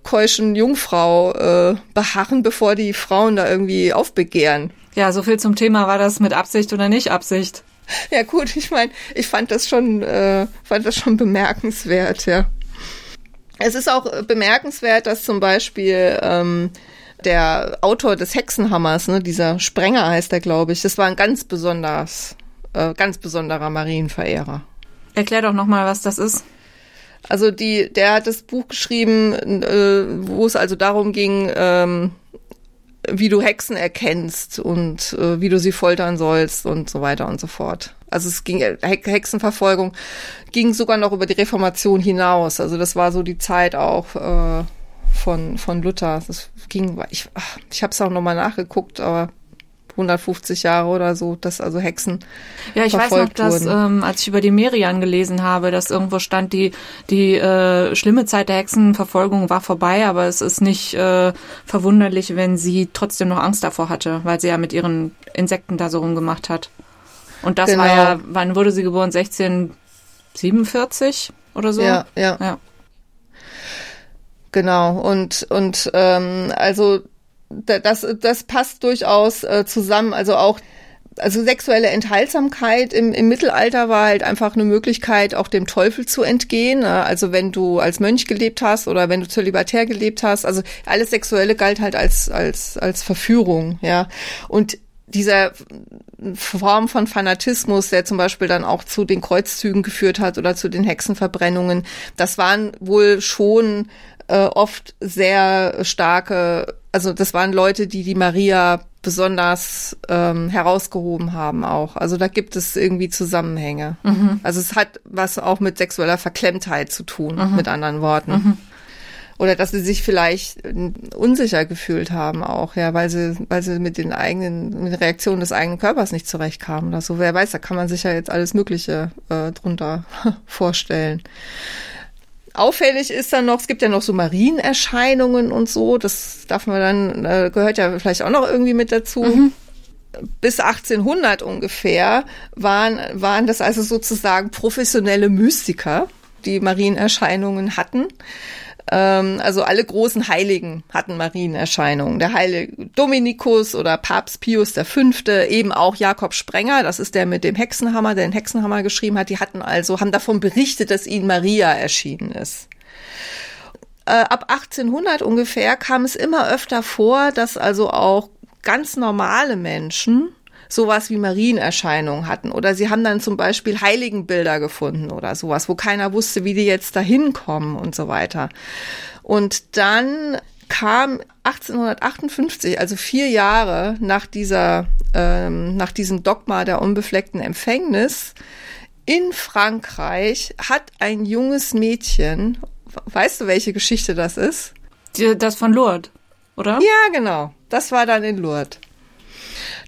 keuschen Jungfrau äh, beharren, bevor die Frauen da irgendwie aufbegehren. Ja, so viel zum Thema, war das mit Absicht oder nicht Absicht? Ja gut, ich meine, ich fand das schon, äh, fand das schon bemerkenswert, ja. Es ist auch bemerkenswert, dass zum Beispiel ähm, der Autor des Hexenhammers, ne, dieser Sprenger heißt er, glaube ich, das war ein ganz besonders, äh, ganz besonderer Marienverehrer. Erklär doch nochmal, was das ist. Also die, der hat das Buch geschrieben, äh, wo es also darum ging, ähm, wie du Hexen erkennst und äh, wie du sie foltern sollst und so weiter und so fort. Also es ging Hexenverfolgung ging sogar noch über die Reformation hinaus. Also das war so die Zeit auch äh, von von Luther. Das ging ich ich habe es auch noch mal nachgeguckt, aber 150 Jahre oder so, dass also Hexen Ja, ich weiß noch, dass ähm, als ich über die Merian gelesen habe, dass irgendwo stand, die die äh, schlimme Zeit der Hexenverfolgung war vorbei, aber es ist nicht äh, verwunderlich, wenn sie trotzdem noch Angst davor hatte, weil sie ja mit ihren Insekten da so rumgemacht hat. Und das genau. war ja, wann wurde sie geboren? 1647 oder so? Ja, ja. ja. Genau. Und und ähm, also das, das passt durchaus äh, zusammen. Also auch also sexuelle Enthaltsamkeit im, im Mittelalter war halt einfach eine Möglichkeit, auch dem Teufel zu entgehen. Ne? Also wenn du als Mönch gelebt hast oder wenn du zölibatär gelebt hast, also alles Sexuelle galt halt als, als, als Verführung, ja. Und dieser Form von Fanatismus, der zum Beispiel dann auch zu den Kreuzzügen geführt hat oder zu den Hexenverbrennungen, das waren wohl schon äh, oft sehr starke, also das waren Leute, die die Maria besonders ähm, herausgehoben haben auch. Also da gibt es irgendwie Zusammenhänge. Mhm. Also es hat was auch mit sexueller Verklemmtheit zu tun, mhm. mit anderen Worten. Mhm. Oder dass sie sich vielleicht unsicher gefühlt haben auch, ja, weil sie, weil sie mit den eigenen, mit den Reaktionen des eigenen Körpers nicht zurechtkamen oder so. Wer weiß, da kann man sich ja jetzt alles Mögliche äh, drunter [LAUGHS] vorstellen. Auffällig ist dann noch, es gibt ja noch so Marienerscheinungen und so, das darf man dann, äh, gehört ja vielleicht auch noch irgendwie mit dazu. Mhm. Bis 1800 ungefähr waren, waren das also sozusagen professionelle Mystiker, die Marienerscheinungen hatten. Ähm, also alle großen Heiligen hatten Marienerscheinungen. Der heilige Dominikus oder Papst Pius V., eben auch Jakob Sprenger, das ist der mit dem Hexenhammer, der den Hexenhammer geschrieben hat, die hatten also, haben davon berichtet, dass ihnen Maria erschienen ist äh, ab 1800 ungefähr kam es immer öfter vor, dass also auch ganz normale Menschen sowas wie Marienerscheinungen hatten. Oder sie haben dann zum Beispiel Heiligenbilder gefunden oder sowas, wo keiner wusste, wie die jetzt da hinkommen und so weiter. Und dann kam 1858, also vier Jahre nach dieser, ähm, nach diesem Dogma der unbefleckten Empfängnis, in Frankreich hat ein junges Mädchen, weißt du, welche Geschichte das ist? Das von Lourdes, oder? Ja, genau. Das war dann in Lourdes.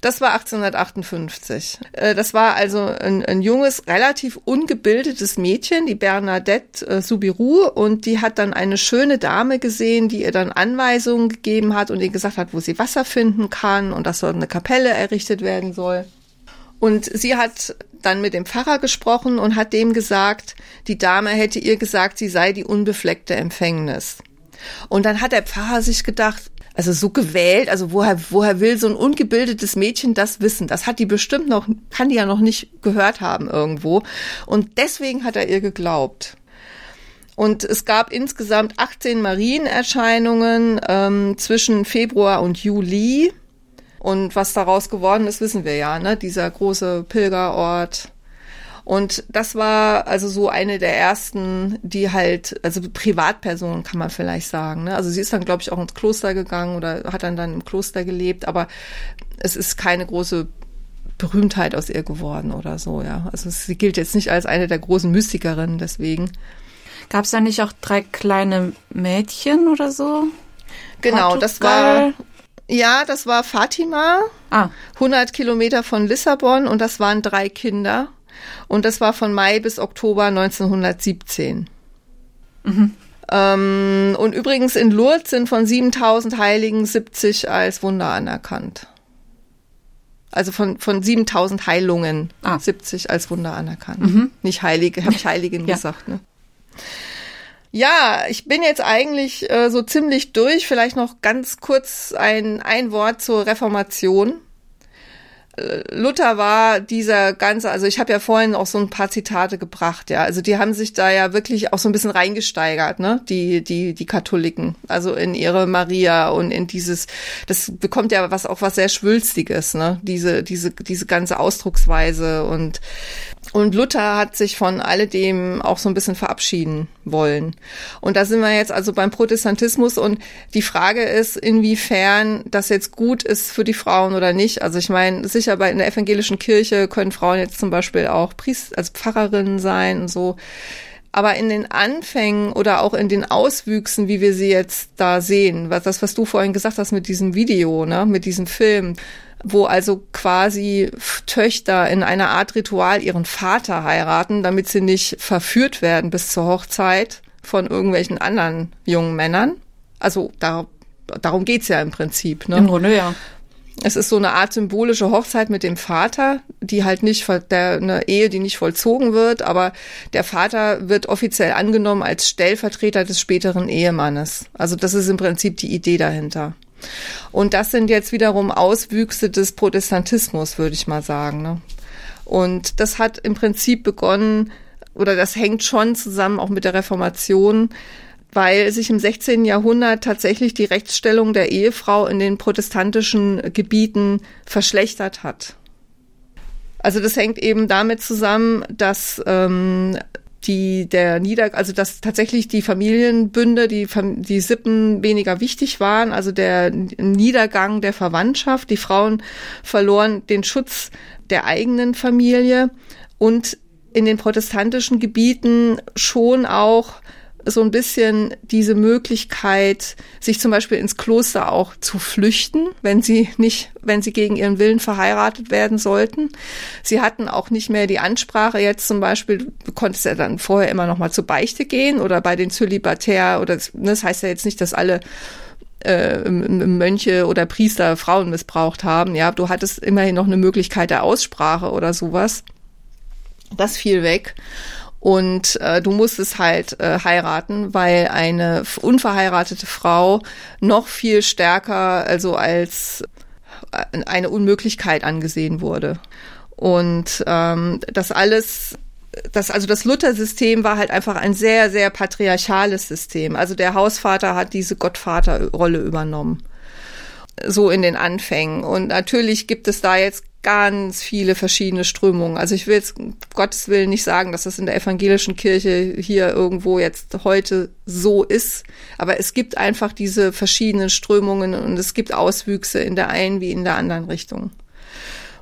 Das war 1858. Äh, das war also ein, ein junges, relativ ungebildetes Mädchen, die Bernadette äh, Soubirou, und die hat dann eine schöne Dame gesehen, die ihr dann Anweisungen gegeben hat und ihr gesagt hat, wo sie Wasser finden kann und dass dort eine Kapelle errichtet werden soll. Und sie hat dann mit dem Pfarrer gesprochen und hat dem gesagt, die Dame hätte ihr gesagt, sie sei die unbefleckte Empfängnis. Und dann hat der Pfarrer sich gedacht, also so gewählt, also woher, woher will so ein ungebildetes Mädchen das wissen? Das hat die bestimmt noch, kann die ja noch nicht gehört haben irgendwo. Und deswegen hat er ihr geglaubt. Und es gab insgesamt 18 Marienerscheinungen ähm, zwischen Februar und Juli. Und was daraus geworden ist, wissen wir ja, ne? Dieser große Pilgerort und das war also so eine der ersten, die halt, also Privatpersonen kann man vielleicht sagen. Ne? Also sie ist dann, glaube ich, auch ins Kloster gegangen oder hat dann dann im Kloster gelebt, aber es ist keine große Berühmtheit aus ihr geworden oder so, ja. Also sie gilt jetzt nicht als eine der großen Mystikerinnen deswegen. Gab es da nicht auch drei kleine Mädchen oder so? Genau, Portugal? das war ja, das war Fatima, ah. 100 Kilometer von Lissabon und das waren drei Kinder. Und das war von Mai bis Oktober 1917. Mhm. Ähm, und übrigens in Lourdes sind von 7000 Heiligen 70 als Wunder anerkannt. Also von, von 7000 Heilungen ah. 70 als Wunder anerkannt. Mhm. Nicht Heilige, habe ich Heiligen [LAUGHS] ja. gesagt. Ne? Ja, ich bin jetzt eigentlich äh, so ziemlich durch. Vielleicht noch ganz kurz ein, ein Wort zur Reformation. Luther war dieser ganze, also ich habe ja vorhin auch so ein paar Zitate gebracht, ja, also die haben sich da ja wirklich auch so ein bisschen reingesteigert, ne, die die die Katholiken, also in ihre Maria und in dieses, das bekommt ja was auch was sehr schwülstiges, ne, diese diese diese ganze Ausdrucksweise und und Luther hat sich von alledem auch so ein bisschen verabschieden wollen. Und da sind wir jetzt also beim Protestantismus und die Frage ist, inwiefern das jetzt gut ist für die Frauen oder nicht. Also ich meine, sicher bei in der evangelischen Kirche können Frauen jetzt zum Beispiel auch Priest, als Pfarrerinnen sein und so. Aber in den Anfängen oder auch in den Auswüchsen, wie wir sie jetzt da sehen, was das, was du vorhin gesagt hast mit diesem Video, ne, mit diesem Film, wo also quasi Töchter in einer Art Ritual ihren Vater heiraten, damit sie nicht verführt werden bis zur Hochzeit von irgendwelchen anderen jungen Männern. Also da, darum geht's ja im Prinzip. Ne? Im Grunde, ja. Es ist so eine Art symbolische Hochzeit mit dem Vater, die halt nicht, der, eine Ehe, die nicht vollzogen wird, aber der Vater wird offiziell angenommen als Stellvertreter des späteren Ehemannes. Also das ist im Prinzip die Idee dahinter. Und das sind jetzt wiederum Auswüchse des Protestantismus, würde ich mal sagen. Ne? Und das hat im Prinzip begonnen, oder das hängt schon zusammen auch mit der Reformation, weil sich im 16. Jahrhundert tatsächlich die Rechtsstellung der Ehefrau in den protestantischen Gebieten verschlechtert hat. Also das hängt eben damit zusammen, dass ähm, die der Nieder, also dass tatsächlich die Familienbünde, die, die Sippen weniger wichtig waren, also der Niedergang der Verwandtschaft, die Frauen verloren den Schutz der eigenen Familie und in den protestantischen Gebieten schon auch so ein bisschen diese Möglichkeit, sich zum Beispiel ins Kloster auch zu flüchten, wenn sie nicht, wenn sie gegen ihren Willen verheiratet werden sollten. Sie hatten auch nicht mehr die Ansprache jetzt zum Beispiel, du konntest ja dann vorher immer noch mal zur Beichte gehen oder bei den Zölibatär oder ne, das heißt ja jetzt nicht, dass alle äh, Mönche oder Priester Frauen missbraucht haben. Ja, du hattest immerhin noch eine Möglichkeit der Aussprache oder sowas. Das fiel weg. Und äh, du musstest halt äh, heiraten, weil eine unverheiratete Frau noch viel stärker, also als äh, eine Unmöglichkeit angesehen wurde. Und ähm, das alles das, also das Luther-System war halt einfach ein sehr, sehr patriarchales System. Also der Hausvater hat diese Gottvaterrolle übernommen. So in den Anfängen. Und natürlich gibt es da jetzt ganz viele verschiedene Strömungen. Also ich will jetzt um Gottes Willen nicht sagen, dass das in der evangelischen Kirche hier irgendwo jetzt heute so ist, aber es gibt einfach diese verschiedenen Strömungen und es gibt Auswüchse in der einen wie in der anderen Richtung.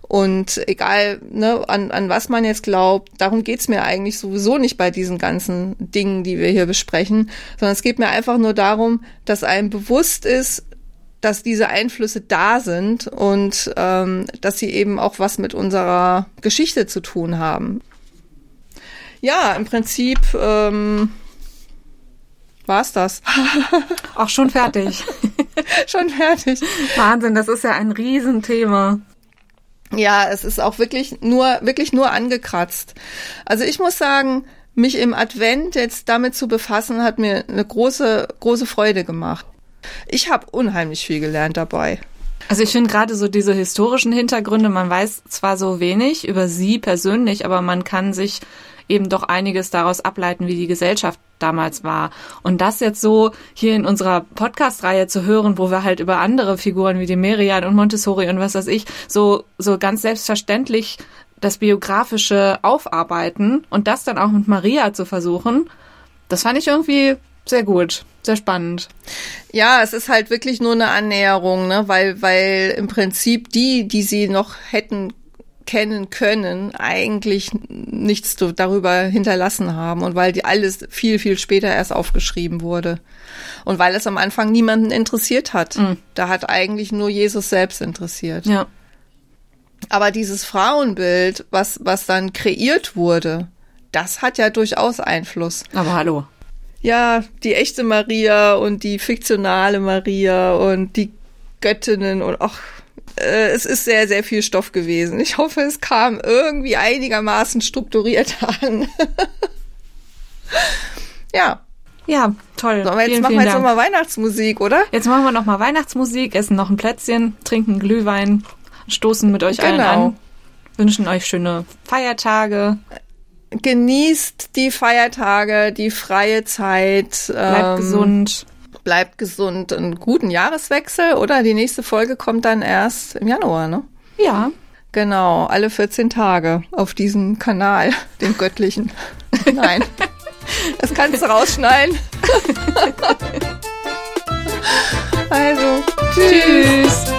Und egal, ne, an, an was man jetzt glaubt, darum geht's mir eigentlich sowieso nicht bei diesen ganzen Dingen, die wir hier besprechen, sondern es geht mir einfach nur darum, dass einem bewusst ist, dass diese Einflüsse da sind und ähm, dass sie eben auch was mit unserer Geschichte zu tun haben. Ja, im Prinzip ähm, war's das. [LAUGHS] Auch schon fertig. [LAUGHS] Schon fertig. Wahnsinn, das ist ja ein Riesenthema. Ja, es ist auch wirklich nur, wirklich nur angekratzt. Also ich muss sagen, mich im Advent jetzt damit zu befassen, hat mir eine große, große Freude gemacht. Ich habe unheimlich viel gelernt dabei. Also ich finde gerade so diese historischen Hintergründe, man weiß zwar so wenig über sie persönlich, aber man kann sich eben doch einiges daraus ableiten, wie die Gesellschaft damals war. Und das jetzt so hier in unserer Podcast-Reihe zu hören, wo wir halt über andere Figuren wie die Merian und Montessori und was weiß ich, so, so ganz selbstverständlich das Biografische aufarbeiten und das dann auch mit Maria zu versuchen, das fand ich irgendwie sehr gut, sehr spannend. Ja, es ist halt wirklich nur eine Annäherung, ne? weil, weil im Prinzip die, die sie noch hätten kennen können, eigentlich nichts darüber hinterlassen haben und weil die alles viel, viel später erst aufgeschrieben wurde. Und weil es am Anfang niemanden interessiert hat. Mhm. Da hat eigentlich nur Jesus selbst interessiert. Ja. Aber dieses Frauenbild, was, was dann kreiert wurde, das hat ja durchaus Einfluss. Aber hallo ja, die echte Maria und die fiktionale Maria und die Göttinnen und ach, äh, es ist sehr, sehr viel Stoff gewesen. Ich hoffe, es kam irgendwie einigermaßen strukturiert [LAUGHS] an. ja. Ja, toll. So, aber jetzt vielen, machen wir jetzt nochmal Weihnachtsmusik, oder? Jetzt machen wir nochmal Weihnachtsmusik, essen noch ein Plätzchen, trinken Glühwein, stoßen mit euch genau. allen an, wünschen euch schöne Feiertage genießt die Feiertage, die freie Zeit. Bleibt ähm, gesund. Bleibt gesund. Einen guten Jahreswechsel, oder? Die nächste Folge kommt dann erst im Januar, ne? Ja. Genau, alle 14 Tage auf diesem Kanal, [LAUGHS] dem göttlichen. [LAUGHS] Nein. Das kannst du rausschneiden. [LAUGHS] also, tschüss. tschüss.